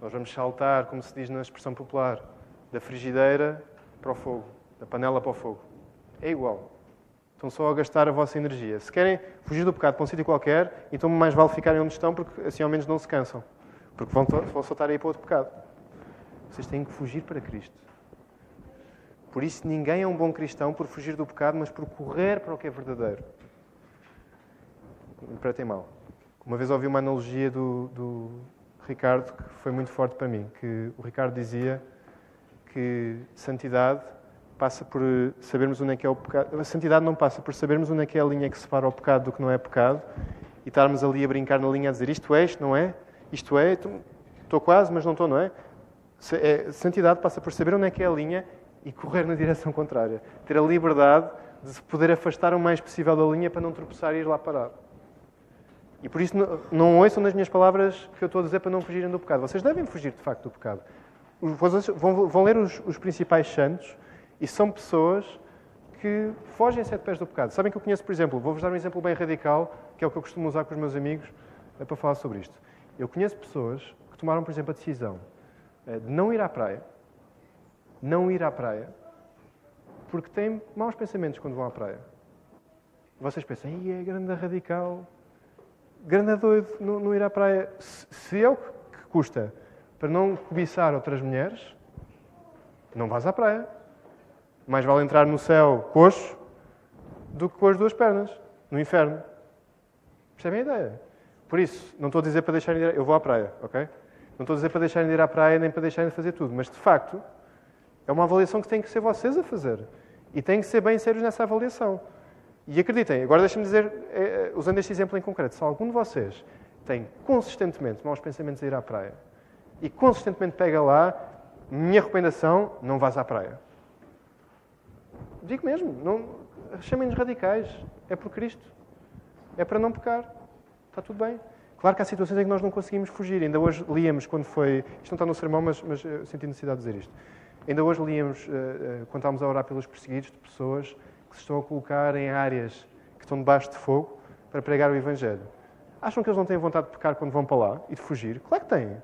Nós vamos saltar, como se diz na expressão popular, da frigideira para o fogo, da panela para o fogo. É igual. Estão só a gastar a vossa energia. Se querem fugir do pecado para um sítio qualquer, então mais vale ficarem onde estão, porque assim ao menos não se cansam. Porque vão, vão soltar aí para outro pecado. Vocês têm que fugir para Cristo. Por isso, ninguém é um bom cristão por fugir do pecado, mas por correr para o que é verdadeiro. Ter mal. Uma vez ouvi uma analogia do, do Ricardo que foi muito forte para mim. Que o Ricardo dizia que santidade passa por eh, sabermos onde é que é o pecado. A santidade não passa por sabermos onde é que é a linha que separa o pecado do que não é pecado e estarmos ali a brincar na linha a dizer isto é, isto não é, isto é, estou quase, mas não estou, não é? é? Santidade passa por saber onde é que é a linha e correr na direção contrária. Ter a liberdade de se poder afastar o mais possível da linha para não tropeçar e ir lá parar. E por isso não, ouçam nas minhas palavras que eu estou a dizer para não fugirem do pecado. Vocês devem fugir de facto do pecado. Vão, vão ler os, os principais santos e são pessoas que fogem sete pés do pecado. Sabem que eu conheço, por exemplo, vou-vos dar um exemplo bem radical, que é o que eu costumo usar com os meus amigos é para falar sobre isto. Eu conheço pessoas que tomaram, por exemplo, a decisão eh, de não ir à praia, não ir à praia, porque têm maus pensamentos quando vão à praia. Vocês pensam, é grande radical, grande doido não, não ir à praia. Se é o que custa para não cobiçar outras mulheres, não vás à praia. Mais vale entrar no céu coxo do que com as duas pernas, no inferno. Percebem a ideia? Por isso, não estou a dizer para deixarem de ir. Eu vou à praia, ok? Não estou a dizer para deixarem de ir à praia nem para deixarem de fazer tudo, mas de facto é uma avaliação que tem que ser vocês a fazer. E têm que ser bem sérios nessa avaliação. E acreditem, agora deixem-me dizer, é, usando este exemplo em concreto, se algum de vocês tem consistentemente maus pensamentos a ir à praia e consistentemente pega lá, minha recomendação, não vás à praia. Digo mesmo, não, chamem-nos radicais. É por Cristo. É para não pecar. Está tudo bem. Claro que há situações em que nós não conseguimos fugir. Ainda hoje líamos quando foi. Isto não está no sermão, mas, mas eu senti necessidade de dizer isto. Ainda hoje líamos, uh, uh, quando estávamos a orar pelos perseguidos, de pessoas que se estão a colocar em áreas que estão debaixo de fogo para pregar o Evangelho. Acham que eles não têm vontade de pecar quando vão para lá e de fugir? Claro que têm.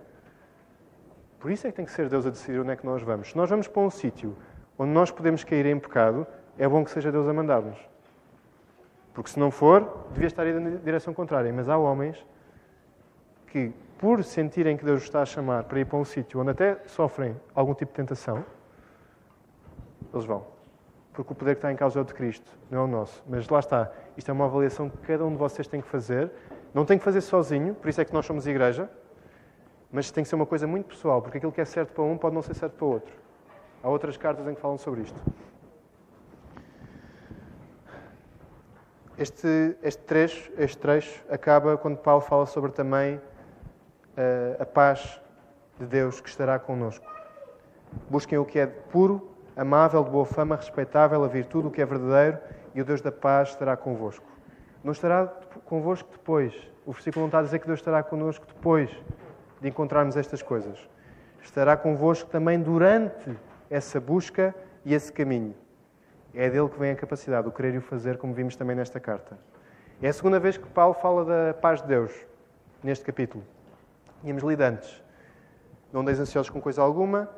Por isso é que tem que ser Deus a decidir onde é que nós vamos. Se nós vamos para um sítio onde nós podemos cair em pecado, é bom que seja Deus a mandar-nos. Porque se não for, devia estar indo na direção contrária. Mas há homens que, por sentirem que Deus está a chamar para ir para um sítio onde até sofrem algum tipo de tentação, eles vão. Porque o poder que está em causa é o de Cristo, não é o nosso. Mas lá está. Isto é uma avaliação que cada um de vocês tem que fazer. Não tem que fazer sozinho, por isso é que nós somos igreja. Mas tem que ser uma coisa muito pessoal, porque aquilo que é certo para um pode não ser certo para o outro. Há outras cartas em que falam sobre isto. Este, este, trecho, este trecho acaba quando Paulo fala sobre também uh, a paz de Deus que estará connosco. Busquem o que é puro, amável, de boa fama, respeitável, a virtude, o que é verdadeiro, e o Deus da paz estará convosco. Não estará convosco depois. O versículo não está a dizer que Deus estará connosco depois de encontrarmos estas coisas. Estará convosco também durante essa busca e esse caminho. É dele que vem a capacidade, o querer e o fazer, como vimos também nesta carta. É a segunda vez que Paulo fala da paz de Deus, neste capítulo. Tínhamos lido antes. Não deis ansiosos com coisa alguma,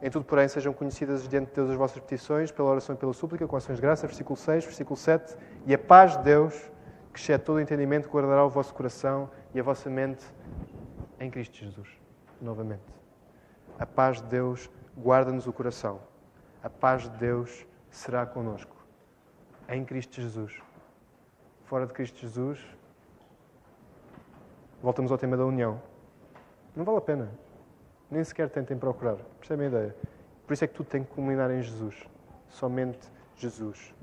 em tudo, porém, sejam conhecidas diante de Deus as vossas petições, pela oração e pela súplica, com ações de graça, versículo 6, versículo 7. E a paz de Deus, que excede todo o entendimento, guardará o vosso coração e a vossa mente em Cristo Jesus. Novamente. A paz de Deus guarda-nos o coração. A paz de Deus será conosco. Em Cristo Jesus. Fora de Cristo Jesus, voltamos ao tema da união. Não vale a pena. Nem sequer tentem procurar. Percebem a ideia? Por isso é que tudo tem que culminar em Jesus. Somente Jesus.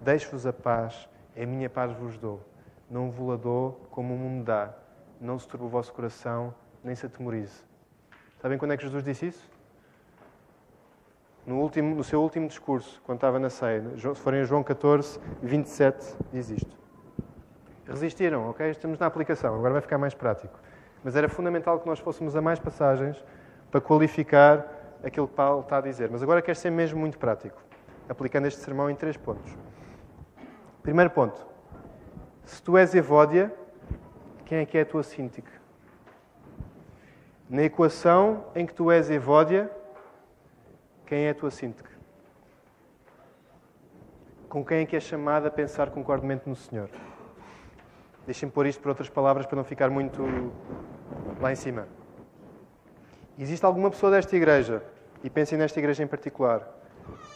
Deixo-vos a paz, é a minha paz vos dou. Não vos la dou como o mundo dá. Não se turbe o vosso coração, nem se atemorize. Sabem quando é que Jesus disse isso? No, último, no seu último discurso, quando estava na ceia. Se forem João 14, 27, diz isto. Resistiram, ok? Estamos na aplicação, agora vai ficar mais prático. Mas era fundamental que nós fôssemos a mais passagens para qualificar aquilo que Paulo está a dizer. Mas agora quero ser mesmo muito prático, aplicando este sermão em três pontos. Primeiro ponto. Se tu és Evódia, quem é que é a tua síntica? Na equação em que tu és Evódia, quem é a tua síntica? Com quem é que é chamada a pensar concordemente no Senhor? Deixem-me pôr isto por outras palavras para não ficar muito lá em cima. Existe alguma pessoa desta igreja, e pensem nesta igreja em particular,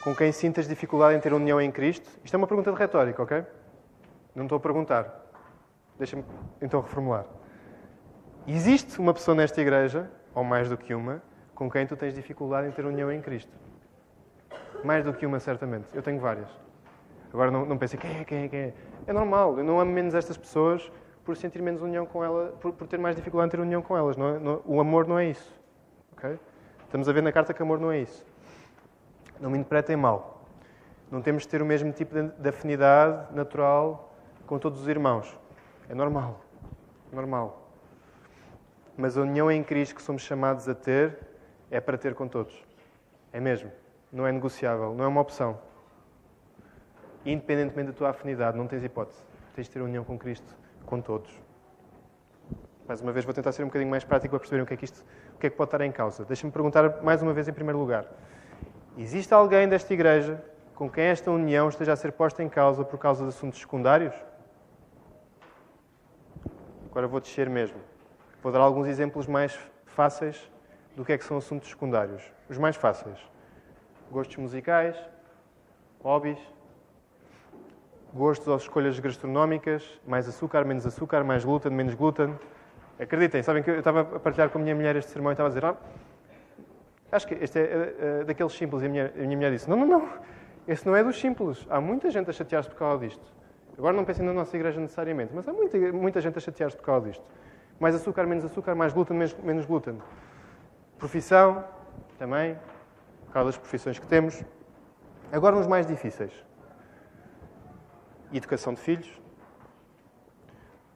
com quem sintas dificuldade em ter união em Cristo? Isto é uma pergunta de retórica, ok? Não estou a perguntar. Deixa-me então reformular. Existe uma pessoa nesta igreja, ou mais do que uma, com quem tu tens dificuldade em ter união em Cristo? Mais do que uma, certamente. Eu tenho várias. Agora não, não pensem quem é, quem é, quem é. É normal. Eu não amo menos estas pessoas por sentir menos união com elas, por, por ter mais dificuldade em ter união com elas. Não é, não, o amor não é isso. Okay? Estamos a ver na carta que amor não é isso. Não me interpretem mal. Não temos de ter o mesmo tipo de afinidade natural com todos os irmãos. É normal. Normal. Mas a união em Cristo que somos chamados a ter é para ter com todos. É mesmo. Não é negociável. Não é uma opção. Independentemente da tua afinidade, não tens hipótese. Tens de ter união com Cristo com todos. Mais uma vez, vou tentar ser um bocadinho mais prático para perceberem o que é que, isto, o que, é que pode estar em causa. Deixa-me perguntar mais uma vez, em primeiro lugar: existe alguém desta igreja com quem esta união esteja a ser posta em causa por causa de assuntos secundários? Agora vou descer mesmo. Vou dar alguns exemplos mais fáceis do que é que são assuntos secundários. Os mais fáceis: gostos musicais, hobbies, gostos ou escolhas gastronómicas, mais açúcar, menos açúcar, mais glúten, menos glúten. Acreditem, sabem que eu estava a partilhar com a minha mulher este sermão e estava a dizer: ah, Acho que este é, é, é daqueles simples. E a minha, a minha mulher disse: Não, não, não. Esse não é dos simples. Há muita gente a chatear-se por causa disto. Agora não pensem na nossa igreja necessariamente, mas há muita, muita gente a chatear-se por causa disto. Mais açúcar, menos açúcar, mais glúten, menos, menos glúten. Profissão, também, por causa das profissões que temos. Agora nos mais difíceis. Educação de filhos,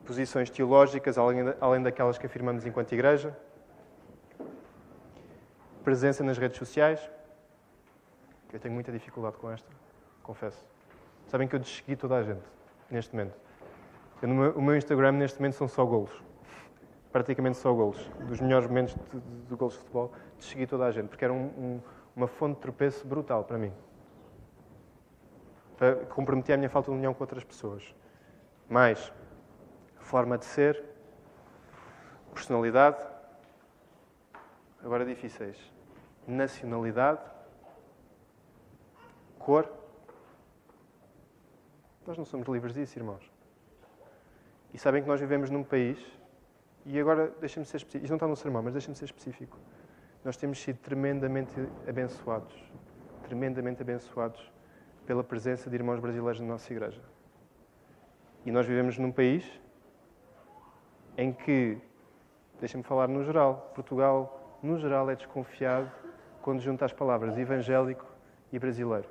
posições teológicas, além, daquelas que afirmamos enquanto igreja, presença nas redes sociais. Eu tenho muita dificuldade com esta, confesso. Sabem que eu dessegui toda a gente, neste momento. Eu, meu, o meu Instagram, neste momento, são só golos. Praticamente só golos. Dos melhores momentos de, de, de golos de futebol, dessegui toda a gente, porque era um, um, uma fonte de tropeço brutal para mim. para comprometer a minha falta de união com outras pessoas. Mais forma de ser, personalidade, agora difíceis, nacionalidade, cor. Nós não somos livres disso, irmãos. E sabem que nós vivemos num país, e agora deixem-me ser específico, isto não está no sermão, mas deixem-me ser específico. Nós temos sido tremendamente abençoados, tremendamente abençoados pela presença de irmãos brasileiros na nossa igreja. E nós vivemos num país em que, deixem-me falar no geral, Portugal, no geral, é desconfiado quando junta as palavras evangélico e brasileiro.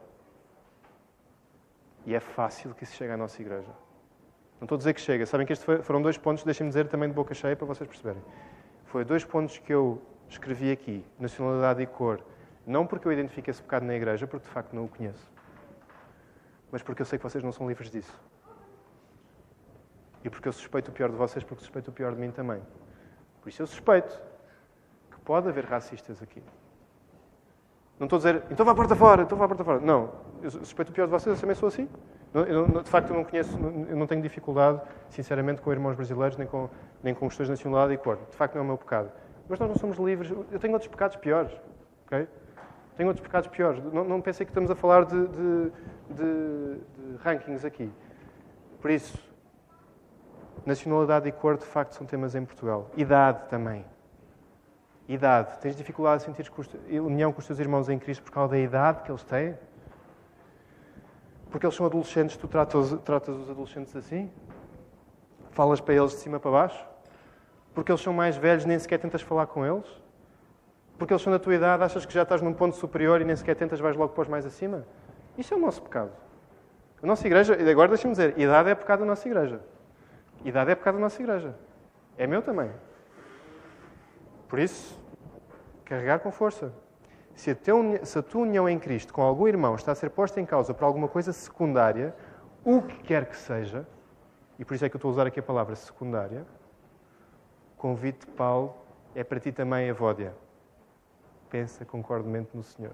E é fácil que isso chegue à nossa igreja. Não estou a dizer que chega. Sabem que estes foram dois pontos, deixem-me dizer também de boca cheia para vocês perceberem. Foi dois pontos que eu escrevi aqui, nacionalidade e cor. Não porque eu identifique esse pecado na igreja, porque de facto não o conheço. Mas porque eu sei que vocês não são livres disso. E porque eu suspeito o pior de vocês, porque suspeito o pior de mim também. Por isso eu suspeito que pode haver racistas aqui. Não estou a dizer, então vá à porta fora, então vá à porta fora. Não, eu suspeito o pior de vocês, eu também sou assim. De facto, eu não conheço, eu não tenho dificuldade, sinceramente, com irmãos brasileiros, nem com, nem com questões de nacionalidade e cor. De facto, não é o meu pecado. Mas nós não somos livres. Eu tenho outros pecados piores. ok? Tenho outros pecados piores. Não, não pensei que estamos a falar de, de, de, de rankings aqui. Por isso, nacionalidade e cor, de facto, são temas em Portugal. Idade também. Idade. Tens dificuldade em sentir união com os teus irmãos em Cristo por causa da idade que eles têm? Porque eles são adolescentes, tu tratas, tratas os adolescentes assim? Falas para eles de cima para baixo? Porque eles são mais velhos, nem sequer tentas falar com eles? Porque eles são da tua idade, achas que já estás num ponto superior e nem sequer tentas, vais logo pôr mais acima? Isso é o nosso pecado. A nossa igreja, agora deixa-me dizer, idade é pecado da nossa igreja. Idade é pecado da nossa igreja. É meu também. Por isso, carregar com força. Se a, teu, se a tua união em Cristo com algum irmão está a ser posta em causa por alguma coisa secundária, o que quer que seja, e por isso é que eu estou a usar aqui a palavra secundária, convite Paulo é para ti também Evódia. Pensa concordemente no Senhor.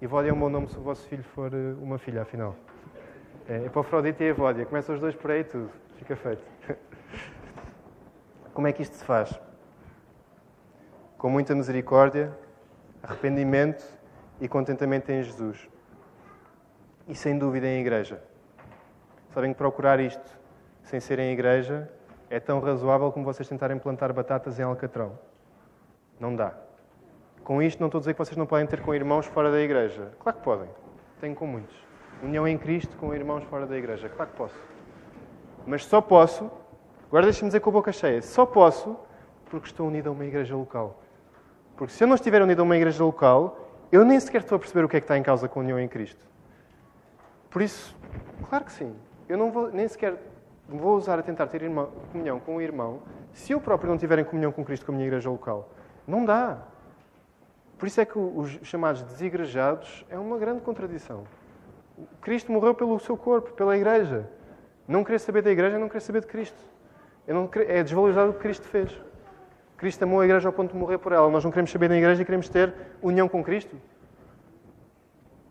Evódia é um bom nome se o vosso filho for eh, uma filha, afinal. É, Epafrodita e Evódia. Começam os dois por aí tudo. Fica feito. Como é que isto se faz? Com muita misericórdia, arrependimento e contentamento em Jesus. E sem dúvida em igreja. Sabem que procurar isto sem ser em igreja é tão razoável como vocês tentarem plantar batatas em Alcatrão. Não dá. Com isto não estou a dizer que vocês não podem ter com irmãos fora da igreja. Claro que podem. Tenho com muitos. União em Cristo com irmãos fora da igreja. Claro que posso. Mas só posso, agora deixem-me dizer com a boca cheia, só posso porque estou unido a uma igreja local. Porque se eu não estiver unido a uma igreja local, eu nem sequer estou a perceber o que é que está em causa com a união em Cristo. Por isso, claro que sim. Eu não vou, nem sequer vou usar a tentar ter irmão, comunhão com o irmão se eu próprio não tiver em comunhão com Cristo com a minha igreja local. Não dá. Por isso é que os chamados desigrejados é uma grande contradição. Cristo morreu pelo seu corpo, pela igreja. Não querer saber da igreja não querer saber de Cristo. é desvalorizar o que Cristo fez. Cristo amou a igreja ao ponto de morrer por ela. Nós não queremos saber da igreja e queremos ter união com Cristo.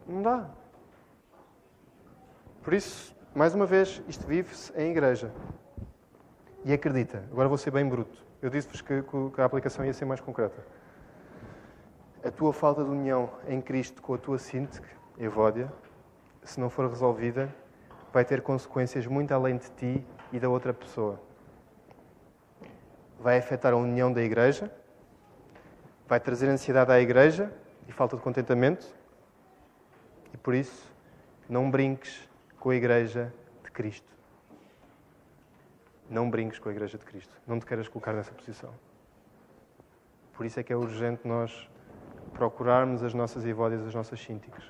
Não dá. Por isso, mais uma vez, isto vive-se em igreja. E acredita, agora vou ser bem bruto. Eu disse-vos que, que a aplicação ia ser mais concreta. A tua falta de união em Cristo com a tua síntese, Evódia, se não for resolvida, vai ter consequências muito além de ti e da outra pessoa vai afetar a união da igreja, vai trazer ansiedade à igreja e falta de contentamento. E por isso, não brinques com a igreja de Cristo. Não brinques com a igreja de Cristo. Não te queiras colocar nessa posição. Por isso é que é urgente nós procurarmos as nossas evódias, as nossas sínticas.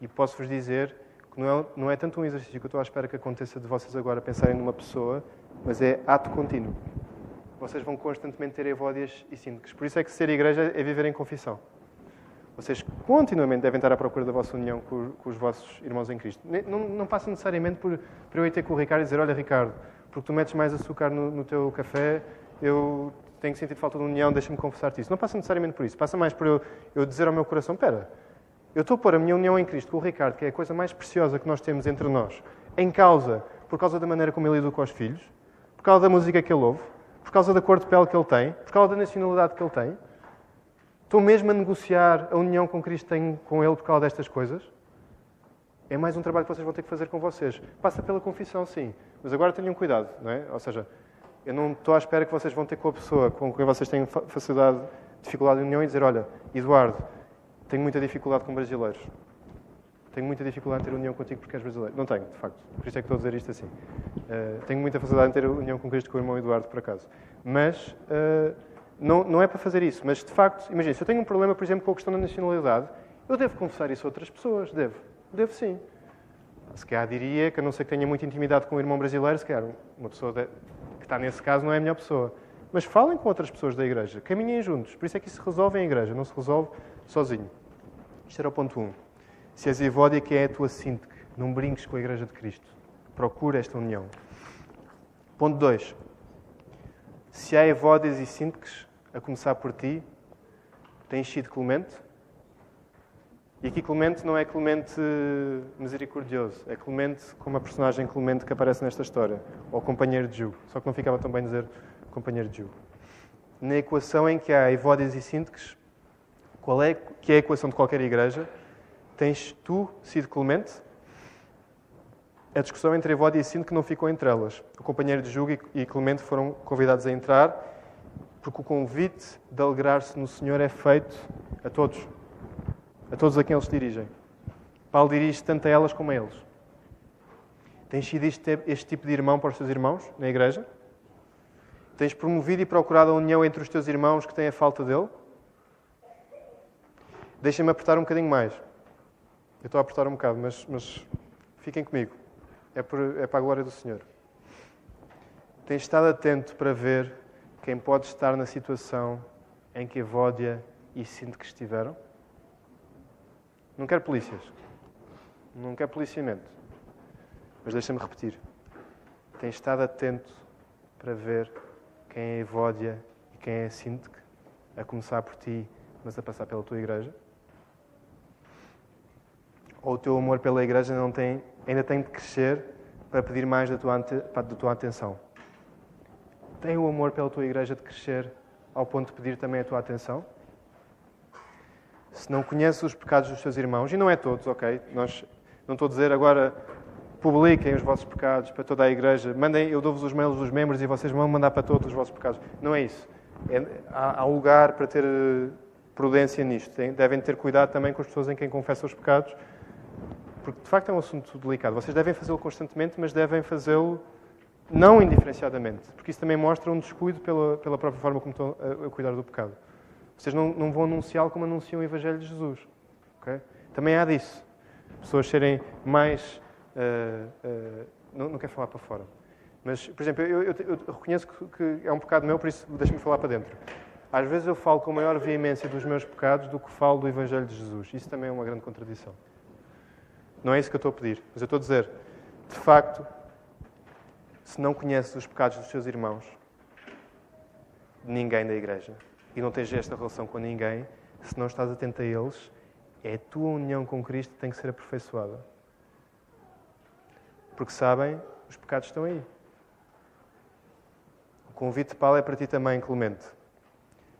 E posso-vos dizer que não é, não é tanto um exercício que eu estou à espera que aconteça de vocês agora pensarem numa pessoa, mas é ato contínuo vocês vão constantemente ter evódias e síndicos. Por isso é que ser igreja é viver em confissão. Vocês continuamente devem estar à procura da vossa união com, com os vossos irmãos em Cristo. Não, não passa necessariamente por, por eu ir ter com o Ricardo e dizer: Olha, Ricardo, porque tu metes mais açúcar no, no teu café, eu tenho sentido falta de união, deixa-me confessar-te isso. Não passa necessariamente por isso. Passa mais por eu, eu dizer ao meu coração: Espera, eu estou a pôr a minha união em Cristo com o Ricardo, que é a coisa mais preciosa que nós temos entre nós, em causa por causa da maneira como ele educa os filhos, por causa da música que ele ouve, por causa da cor de pele que ele tem, por causa da nacionalidade que ele tem. Estou mesmo a negociar a união com Cristo tenho com ele por causa destas coisas. É mais um trabalho que vocês vão ter que fazer com vocês. Passa pela confissão, sim. Mas agora tenham cuidado, não é? Ou seja, eu não estou à espera que vocês vão ter com a pessoa com quem vocês têm facilidade, dificuldade de união e dizer, olha, Eduardo, tenho muita dificuldade com brasileiros. Tenho muita dificuldade em ter união contigo porque és brasileiro. Não tenho, de facto. Por isso é que estou a dizer isto assim. Uh, tenho muita facilidade em ter união com Cristo com o irmão Eduardo, por acaso. Mas uh, não, não é para fazer isso. Mas, de facto, imagina, se eu tenho um problema, por exemplo, com a questão da nacionalidade, eu devo confessar isso a outras pessoas. Devo. Devo sim. Se calhar diria que, a não ser que tenha muita intimidade com o irmão brasileiro, se calhar uma pessoa de, que está nesse caso não é a melhor pessoa. Mas falem com outras pessoas da igreja. Caminhem juntos. Por isso é que isso se resolve em igreja, não se resolve sozinho. Isto era o ponto 1. Um. Se és Evódia, que é a tua sínteque, não brinques com a Igreja de Cristo. Procura esta união. Ponto 2. Se há Evódias e sínteques, a começar por ti, tens sido clemente? E aqui Clemente não é Clemente misericordioso, é Clemente como a personagem Clemente que aparece nesta história, ou companheiro de jugo. Só que não ficava tão bem dizer companheiro de jugo. Na equação em que há Evódias e sínteques, qual é que é a equação de qualquer igreja? Tens tu sido clemente? A discussão entre Evódia e Sinto que não ficou entre elas. O companheiro de julgo e Clemente foram convidados a entrar, porque o convite de alegrar-se no Senhor é feito a todos. A todos a quem eles se dirigem. Paulo dirige tanto a elas como a eles. Tens sido este, este tipo de irmão para os teus irmãos na igreja? Tens promovido e procurado a união entre os teus irmãos que têm a falta dele? Deixem-me apertar um bocadinho mais. Eu estou a apertar um bocado, mas, mas fiquem comigo. É, por, é para a glória do Senhor. Tens estado atento para ver quem pode estar na situação em que Evódia e sinto que estiveram? Não quero polícias. Não quero policiamento. Mas deixa-me repetir. Tens estado atento para ver quem é Evódia e quem é Sintek, a começar por ti, mas a passar pela tua igreja? Ou o teu amor pela igreja não tem, ainda tem de crescer para pedir mais da tua, da tua atenção? Tem o amor pela tua igreja de crescer ao ponto de pedir também a tua atenção? Se não conheces os pecados dos teus irmãos, e não é todos, ok? Nós, não estou a dizer agora publiquem os vossos pecados para toda a igreja, mandem, eu dou-vos os mails dos membros e vocês vão mandar para todos os vossos pecados. Não é isso. É, há, há, lugar para ter eh, prudência nisto. Devem ter cuidado também com as pessoas em quem confessam os pecados, porque de facto é um assunto delicado. Vocês devem fazê-lo constantemente, mas devem fazê-lo não indiferenciadamente, porque isso também mostra um descuido pela, pela própria forma como estão a, a cuidar do pecado. Vocês não, não vão anunciá-lo como anunciam o Evangelho de Jesus. Okay? Também há disso. Pessoas serem mais. Uh, uh, não, não quero falar para fora. Mas, por exemplo, eu, eu, eu reconheço que, que, é um pecado meu, por isso deixe-me falar para dentro. Às vezes eu falo com maior veemência dos meus pecados do que falo do Evangelho de Jesus. Isso também é uma grande contradição. Não é isso que eu estou a pedir. Mas eu estou a dizer, de facto, se não conheces os pecados dos teus irmãos, ninguém da igreja, e não tens esta relação com ninguém, se não estás atento a eles, é a tua união com Cristo que tem que ser aperfeiçoada. Porque sabem, os pecados estão aí. O convite de Paulo é para ti também, Clemente.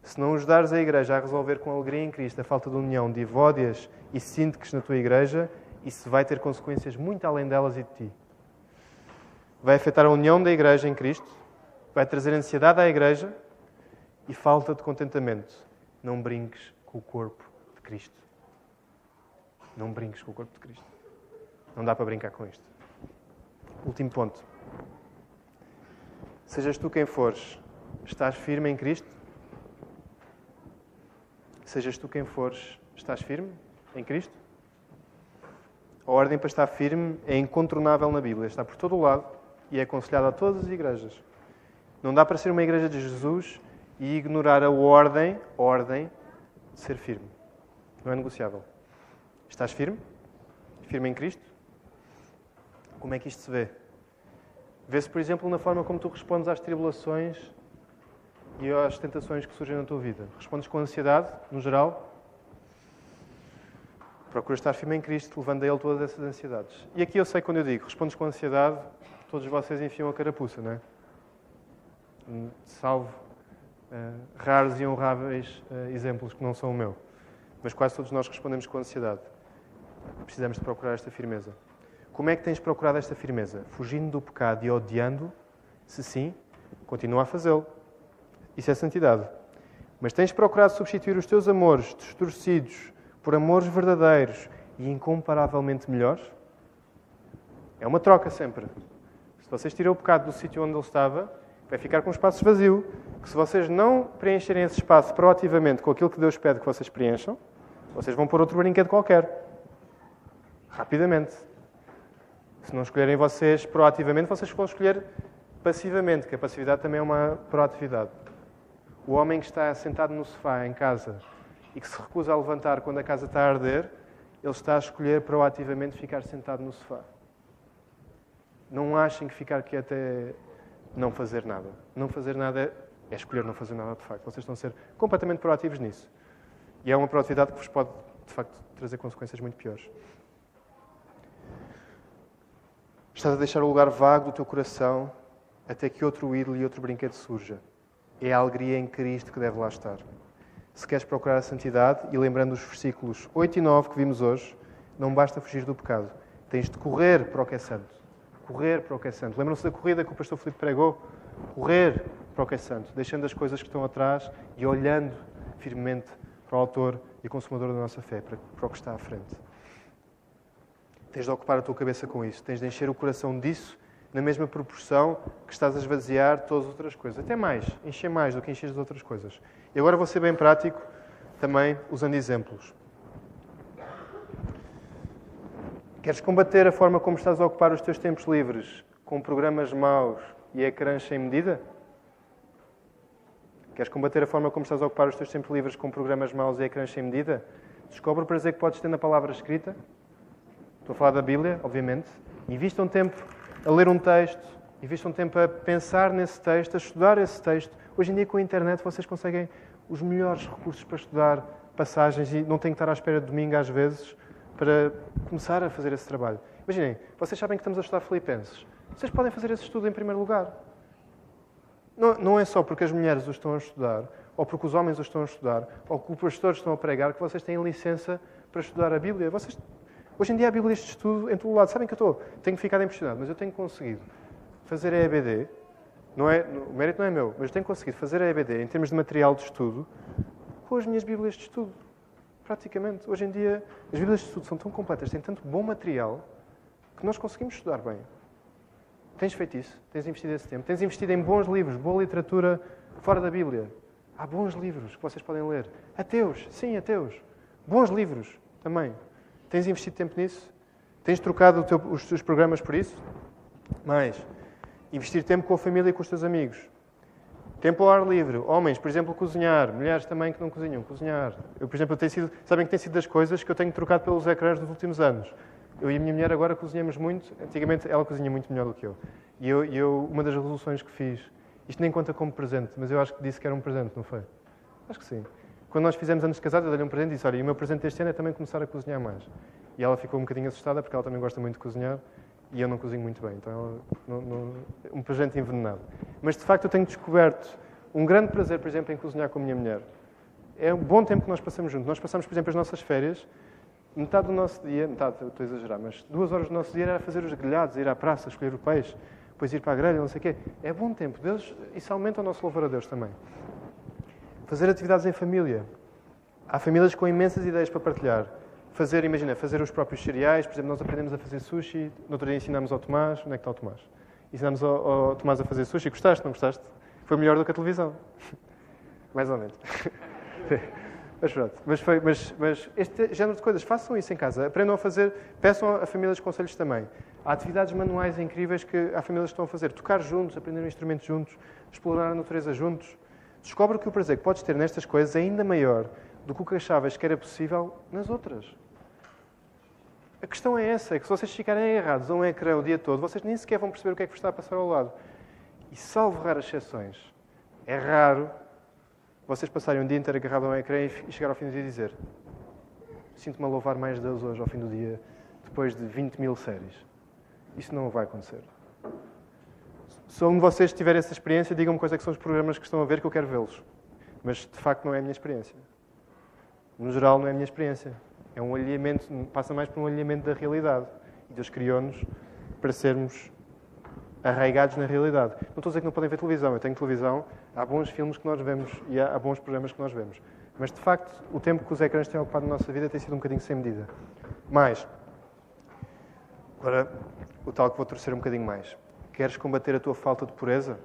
Se não ajudares a igreja a resolver com alegria em Cristo a falta de união de Ivódias e sínteques na tua igreja, isso vai ter consequências muito além delas e de ti. Vai afetar a união da igreja em Cristo, vai trazer ansiedade à igreja e falta de contentamento. Não brinques com o corpo de Cristo. Não brinques com o corpo de Cristo. Não dá para brincar com isto. Último ponto. Sejas tu quem fores, estás firme em Cristo? Sejas tu quem fores, estás firme em Cristo? A ordem para estar firme é incontornável na Bíblia, está por todo o lado e é aconselhada a todas as igrejas. Não dá para ser uma igreja de Jesus e ignorar a ordem, ordem de ser firme. Não é negociável. Estás firme? Firme em Cristo? Como é que isto se vê? Vê-se, por exemplo, na forma como tu respondes às tribulações e às tentações que surgem na tua vida. Respondes com ansiedade, no geral? Procura estar firme em Cristo, levando a Ele todas essas ansiedades. E aqui eu sei quando eu digo, respondes com ansiedade, todos vocês enfiam a carapuça, não é? Salvo uh, raros e honráveis uh, exemplos que não são o meu. Mas quase todos nós respondemos com ansiedade. Precisamos de procurar esta firmeza. Como é que tens procurado esta firmeza? Fugindo do pecado e odiando? Se sim, continua a fazê-lo. Isso é santidade. Mas tens procurado substituir os teus amores distorcidos por amores verdadeiros e incomparavelmente melhores? É uma troca sempre. Se vocês tiram o pecado do sítio onde ele estava, vai ficar com um espaço vazio. Que se vocês não preencherem esse espaço proativamente com aquilo que Deus pede que vocês preencham, vocês vão pôr outro brinquedo qualquer. Rapidamente. Se não escolherem vocês proativamente, vocês vão escolher passivamente, que a passividade também é uma proatividade. O homem que está sentado no sofá em casa e que se recusa a levantar quando a casa está a arder, ele está a escolher proativamente ficar sentado no sofá. Não achem que ficar quieto é não fazer nada. Não fazer nada é escolher não fazer nada de facto. Vocês estão a ser completamente proativos nisso. E é uma proatividade que vos pode, de facto, trazer consequências muito piores. Estás a deixar o lugar vago do teu coração até que outro ídolo e outro brinquedo surja. É a alegria em Cristo que deve lá estar. Se queres procurar a santidade, e lembrando os versículos 8 e 9 que vimos hoje, não basta fugir do pecado. Tens de correr para o que é santo. Correr para o que é santo. Lembram-se da corrida que o pastor Filipe pregou? Correr para o que é santo, deixando as coisas que estão atrás e olhando firmemente para o autor e consumador da nossa fé, para, o que está à frente. Tens de ocupar a tua cabeça com isso, tens de encher o coração disso na mesma proporção que estás a esvaziar todas as outras coisas. Até mais, encher mais do que encher as outras coisas. E agora vou ser bem prático, também usando exemplos. Queres combater a forma como estás a ocupar os teus tempos livres com programas maus e ecrãs sem medida? Queres combater a forma como estás a ocupar os teus tempos livres com programas maus e ecrãs sem medida? Descobre o prazer que podes ter na palavra escrita Estou a falar da Bíblia, obviamente. Invista um tempo a ler um texto, invista um tempo a pensar nesse texto, a estudar esse texto. Hoje em dia, com a internet, vocês conseguem os melhores recursos para estudar passagens e não têm que estar à espera de domingo, às vezes, para começar a fazer esse trabalho. Imaginem, vocês sabem que estamos a estudar Filipenses. Vocês podem fazer esse estudo em primeiro lugar. Não, não é só porque as mulheres o estão a estudar, ou porque os homens o estão a estudar, ou porque os pastores estão a pregar, que vocês têm licença para estudar a Bíblia. Vocês Hoje em dia a Bíblia este estudo em todo lado. Sabem que eu estou, tenho ficado impressionado, mas eu tenho conseguido fazer EBD, não é, o mérito não é meu, mas tenho conseguido fazer a EBD em termos de material de estudo com as minhas Bíblias de estudo. Praticamente. Hoje em dia as Bíblias de estudo são tão completas, têm tanto bom material, que nós conseguimos estudar bem. Tens feito isso? Tens investido esse tempo? Tens investido em bons livros, boa literatura fora da Bíblia? Há bons livros que vocês podem ler. Ateus, sim, ateus. Bons livros também. Tens investido tempo nisso? Tens trocado teu, os teus programas por isso? Mais, investir tempo com a família e com os teus amigos. Tempo ao ar livre. Homens, por exemplo, cozinhar. Mulheres também que não cozinham, cozinhar. Eu, por exemplo, tenho sido, sabem que tem sido das coisas que eu tenho trocado pelos ecrãs nos últimos anos. Eu e a minha mulher agora cozinhamos muito. Antigamente ela cozinha muito melhor do que eu. E eu, eu, uma das resoluções que fiz, isto nem conta como presente, mas eu acho que disse que era um presente, não foi? Acho que sim. Quando nós fizemos anos de casados, eu dei-lhe um presente e disse: Olha, e o meu presente este ano é também começar a cozinhar mais. E ela ficou um bocadinho assustada porque ela também gosta muito de cozinhar e eu não cozinho muito bem. Então, não, um presente envenenado. Mas de facto, eu tenho descoberto um grande prazer, por exemplo, em cozinhar com a minha mulher. É um bom tempo que nós passamos juntos. Nós passamos, por exemplo, as nossas férias. Metade do nosso dia, metade, estou a exagerar, mas duas horas do nosso dia era fazer os grelhados, ir à praça, escolher o peixe, depois ir para a grelha, não sei o quê. É bom tempo. Deus, isso aumenta o nosso louvor a Deus também. Fazer atividades em família. Há famílias com imensas ideias para partilhar. Fazer, imagina, fazer os próprios cereais. Por exemplo, nós aprendemos a fazer sushi. No outro dia ensinámos ao Tomás. Onde é que está o Tomás? Ensinámos ao, ao Tomás a fazer sushi. Gostaste, não gostaste? Foi melhor do que a televisão. Mais ou menos. Mas pronto, mas, foi, mas, mas, este género de coisas, façam isso em casa, aprendam a fazer, peçam a famílias conselhos também. Há atividades manuais incríveis que há famílias que estão a fazer. Tocar juntos, aprender um instrumento juntos, explorar a natureza juntos. Descobre que o prazer que podes ter nestas coisas é ainda maior do que o que achavas que era possível nas outras. A questão é essa, é que se vocês ficarem agarrados a um ecrã o dia todo, vocês nem sequer vão perceber o que é que vos está a passar ao lado. E salvo raras exceções, é raro vocês passarem um dia inteiro agarrado a um ecrã e chegar ao fim do dia e dizer sinto-me a louvar mais Deus hoje, ao fim do dia, depois de 20 mil séries. Isso não vai acontecer. Se um de vocês tiver essa experiência, digam-me quais é são os programas que estão a ver que eu quero vê-los. Mas, de facto, não é a minha experiência. No geral, não é a minha experiência. É um alinhamento, passa mais por um alinhamento da realidade. E Deus criou-nos para sermos arraigados na realidade. Não estou a dizer que não podem ver televisão. Eu tenho televisão, há bons filmes que nós vemos e há bons programas que nós vemos. Mas, de facto, o tempo que os ecrãs têm ocupado na nossa vida tem sido um bocadinho sem medida. Mas, agora, o tal que vou torcer um bocadinho mais. Queres combater a tua falta de pureza?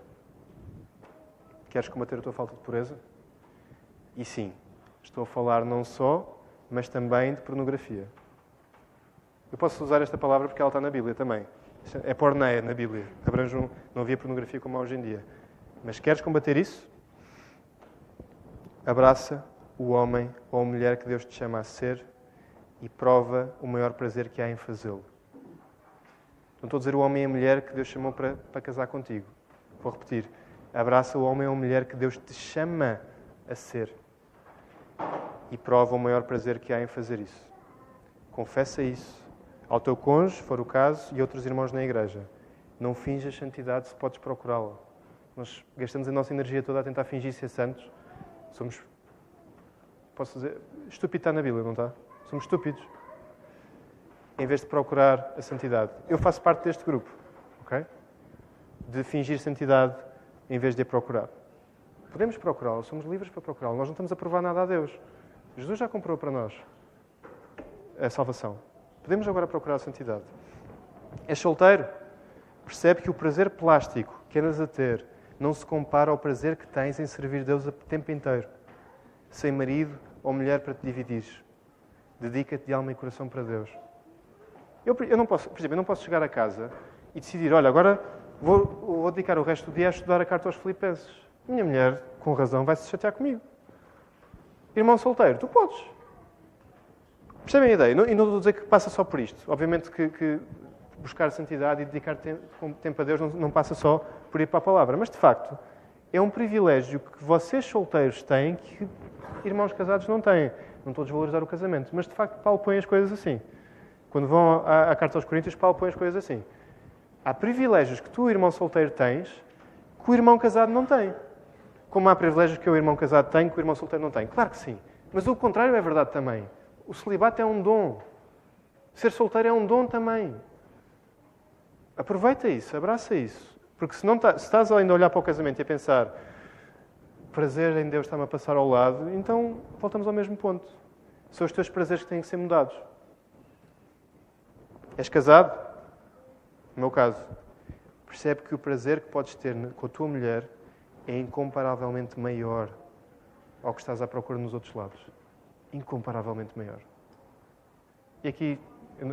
Queres combater a tua falta de pureza? E sim, estou a falar não só, mas também de pornografia. Eu posso usar esta palavra porque ela está na Bíblia também. É porneia na Bíblia. Abrange não havia pornografia como há hoje em dia. Mas queres combater isso? Abraça o homem ou a mulher que Deus te chama a ser e prova o maior prazer que há em fazê-lo. Não estou a dizer o homem e a mulher que Deus chamou para, para casar contigo. Vou repetir. Abraça o homem ou a mulher que Deus te chama a ser e prova o maior prazer que há em fazer isso. Confessa isso ao teu cônjuge, se for o caso, e outros irmãos na igreja. Não finjas santidade se podes procurá-la. Nós gastamos a nossa energia toda a tentar fingir ser santos. Somos, posso dizer, estúpido está na Bíblia, não está? Somos estúpidos. Em vez de procurar a santidade. Eu faço parte deste grupo, ok? De fingir santidade em vez de a procurar. Podemos procurá-la, somos livres para procurá-la. Nós não estamos a provar nada a Deus. Jesus já comprou para nós a salvação. Podemos agora procurar a santidade. És solteiro? Percebe que o prazer plástico que andas a ter não se compara ao prazer que tens em servir Deus o tempo inteiro. Sem marido ou mulher para te dividires. Dedica-te de alma e coração para Deus. Eu, eu, não posso, por exemplo, eu não posso chegar a casa e decidir, olha, agora vou, vou dedicar o resto do dia a estudar a carta aos filipenses. Minha mulher, com razão, vai se chatear comigo. Irmão solteiro, tu podes. Percebem a ideia? E não, estou a dizer que passa só por isto. Obviamente que, que buscar santidade e dedicar tempo, tempo a Deus não, não, passa só por ir para a palavra. Mas, de facto, é um privilégio que vocês solteiros têm que irmãos casados não têm. Não estou a desvalorizar o casamento. Mas, de facto, Paulo põe as coisas assim. Quando vão à, à carta aos Coríntios, Paulo põe as coisas assim. Há privilégios que tu, irmão solteiro, tens que o irmão casado não tem. Como há privilégios que o irmão casado tem que o irmão solteiro não tem. Claro que sim. Mas o contrário é verdade também. O celibato é um dom. Ser solteiro é um dom também. Aproveita isso, abraça isso. Porque se, não tá, se estás ainda a olhar para o casamento e a pensar prazer em Deus está-me a passar ao lado, então voltamos ao mesmo ponto. São os teus prazeres que têm que ser mudados. És casado? No meu caso. Percebe que o prazer que podes ter com a tua mulher é incomparavelmente maior ao que estás à procura nos outros lados incomparavelmente maior. E aqui,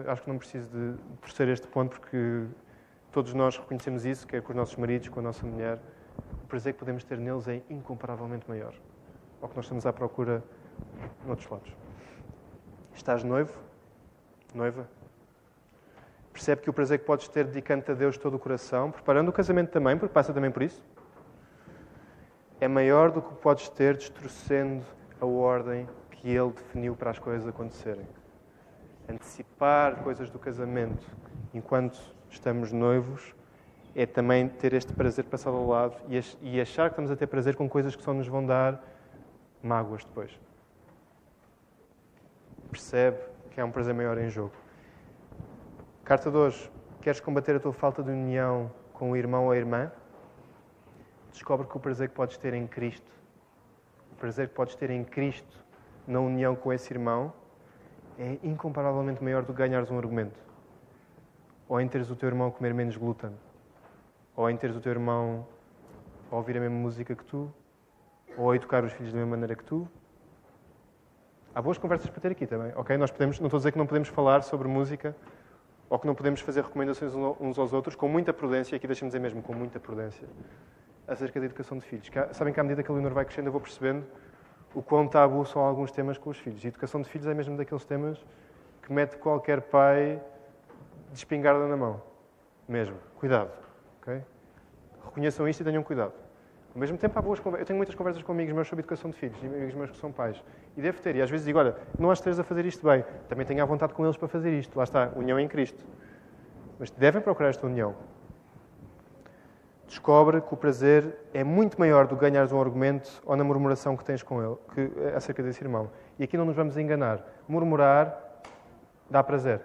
acho que não preciso de torcer este ponto, porque todos nós reconhecemos isso, quer com os nossos maridos, com a nossa mulher. O prazer que podemos ter neles é incomparavelmente maior ao que nós estamos à procura noutros lados. Estás noivo? Noiva? Percebe que o prazer que podes ter dedicando-te a Deus todo o coração, preparando o casamento também, porque passa também por isso, é maior do que podes ter destruindo a ordem que Ele definiu para as coisas acontecerem. Antecipar coisas do casamento enquanto estamos noivos é também ter este prazer passado ao lado e achar que estamos a ter prazer com coisas que só nos vão dar mágoas depois. Percebe que há um prazer maior em jogo. Carta 2. Queres combater a tua falta de união com o irmão ou a irmã? Descobre que o prazer que podes ter em Cristo, o prazer que podes ter em Cristo na união com esse irmão é incomparavelmente maior do que ganhares um argumento. Ou em teres o teu irmão comer menos glúten. Ou em teres o teu irmão ouvir a mesma música que tu. Ou educar os filhos da mesma maneira que tu. Há boas conversas para ter aqui também. Ok? Nós podemos, não estou a dizer que não podemos falar sobre música ou que não podemos fazer recomendações uns aos outros com muita prudência, aqui deixa-me dizer mesmo, com muita prudência, acerca da educação de filhos. Sabem que à medida que a Leonor vai crescendo, eu vou percebendo o quão tabu são alguns temas com os filhos. A educação de filhos é mesmo daqueles temas que mete qualquer pai de espingarda na mão. Mesmo. Cuidado. Okay? Reconheçam isto e tenham cuidado. Ao mesmo tempo, há boas conversas. Eu tenho muitas conversas com amigos meus sobre educação de filhos, amigos meus que são pais. E devo ter. E às vezes digo, olha, não acho que estejas a fazer isto bem. Também tenho à vontade com eles para fazer isto. Lá está, união em Cristo. Mas devem procurar esta união. Descobre que o prazer é muito maior do ganhares um argumento ou na murmuração que tens com ele, que, é acerca desse irmão. E aqui não nos vamos enganar. Murmurar dá prazer.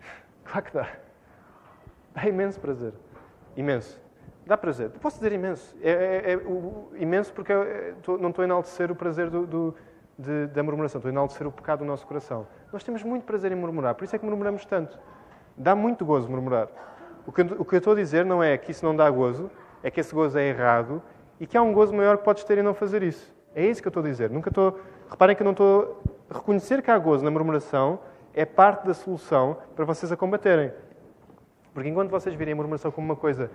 Claro que dá. Dá imenso prazer. Imenso. Dá prazer. Posso dizer imenso. É, é, é o, imenso porque eu, tô, não estou a enaltecer o prazer do, do, de, da murmuração, estou a enaltecer o pecado do nosso coração. Nós temos muito prazer em murmurar, por isso é que murmuramos tanto. Dá muito gozo murmurar. O que, o que eu estou a dizer não é que isso não dá gozo, é que esse gozo é errado e que há um gozo maior que podes ter em não fazer isso. É isso que eu estou a dizer. Nunca estou. Reparem que eu não estou. Reconhecer que há gozo na murmuração é parte da solução para vocês a combaterem. Porque enquanto vocês virem a murmuração como uma coisa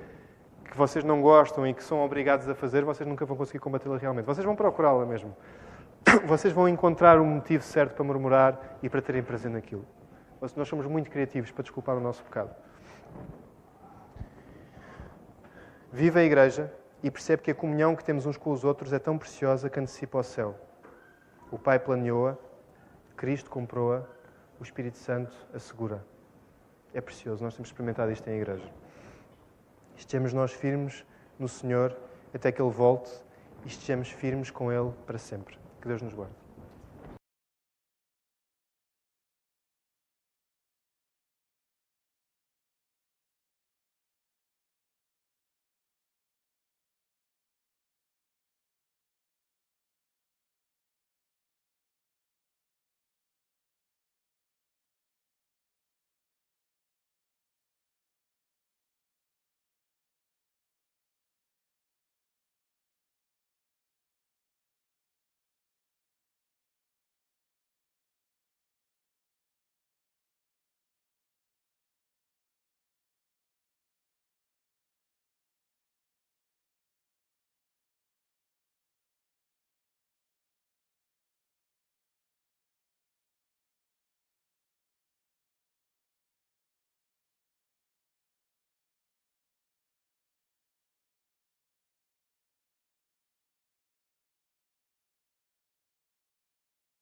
que vocês não gostam e que são obrigados a fazer, vocês nunca vão conseguir combatê-la realmente. Vocês vão procurá-la mesmo. Vocês vão encontrar o motivo certo para murmurar e para terem prazer naquilo. Nós somos muito criativos para desculpar o nosso pecado. Vive a Igreja e percebe que a comunhão que temos uns com os outros é tão preciosa que antecipa o céu. O Pai planeou-a, Cristo comprou-a, o Espírito Santo assegura. É precioso, nós temos experimentado isto em Igreja. Estejamos nós firmes no Senhor até que Ele volte e estejamos firmes com Ele para sempre. Que Deus nos guarde.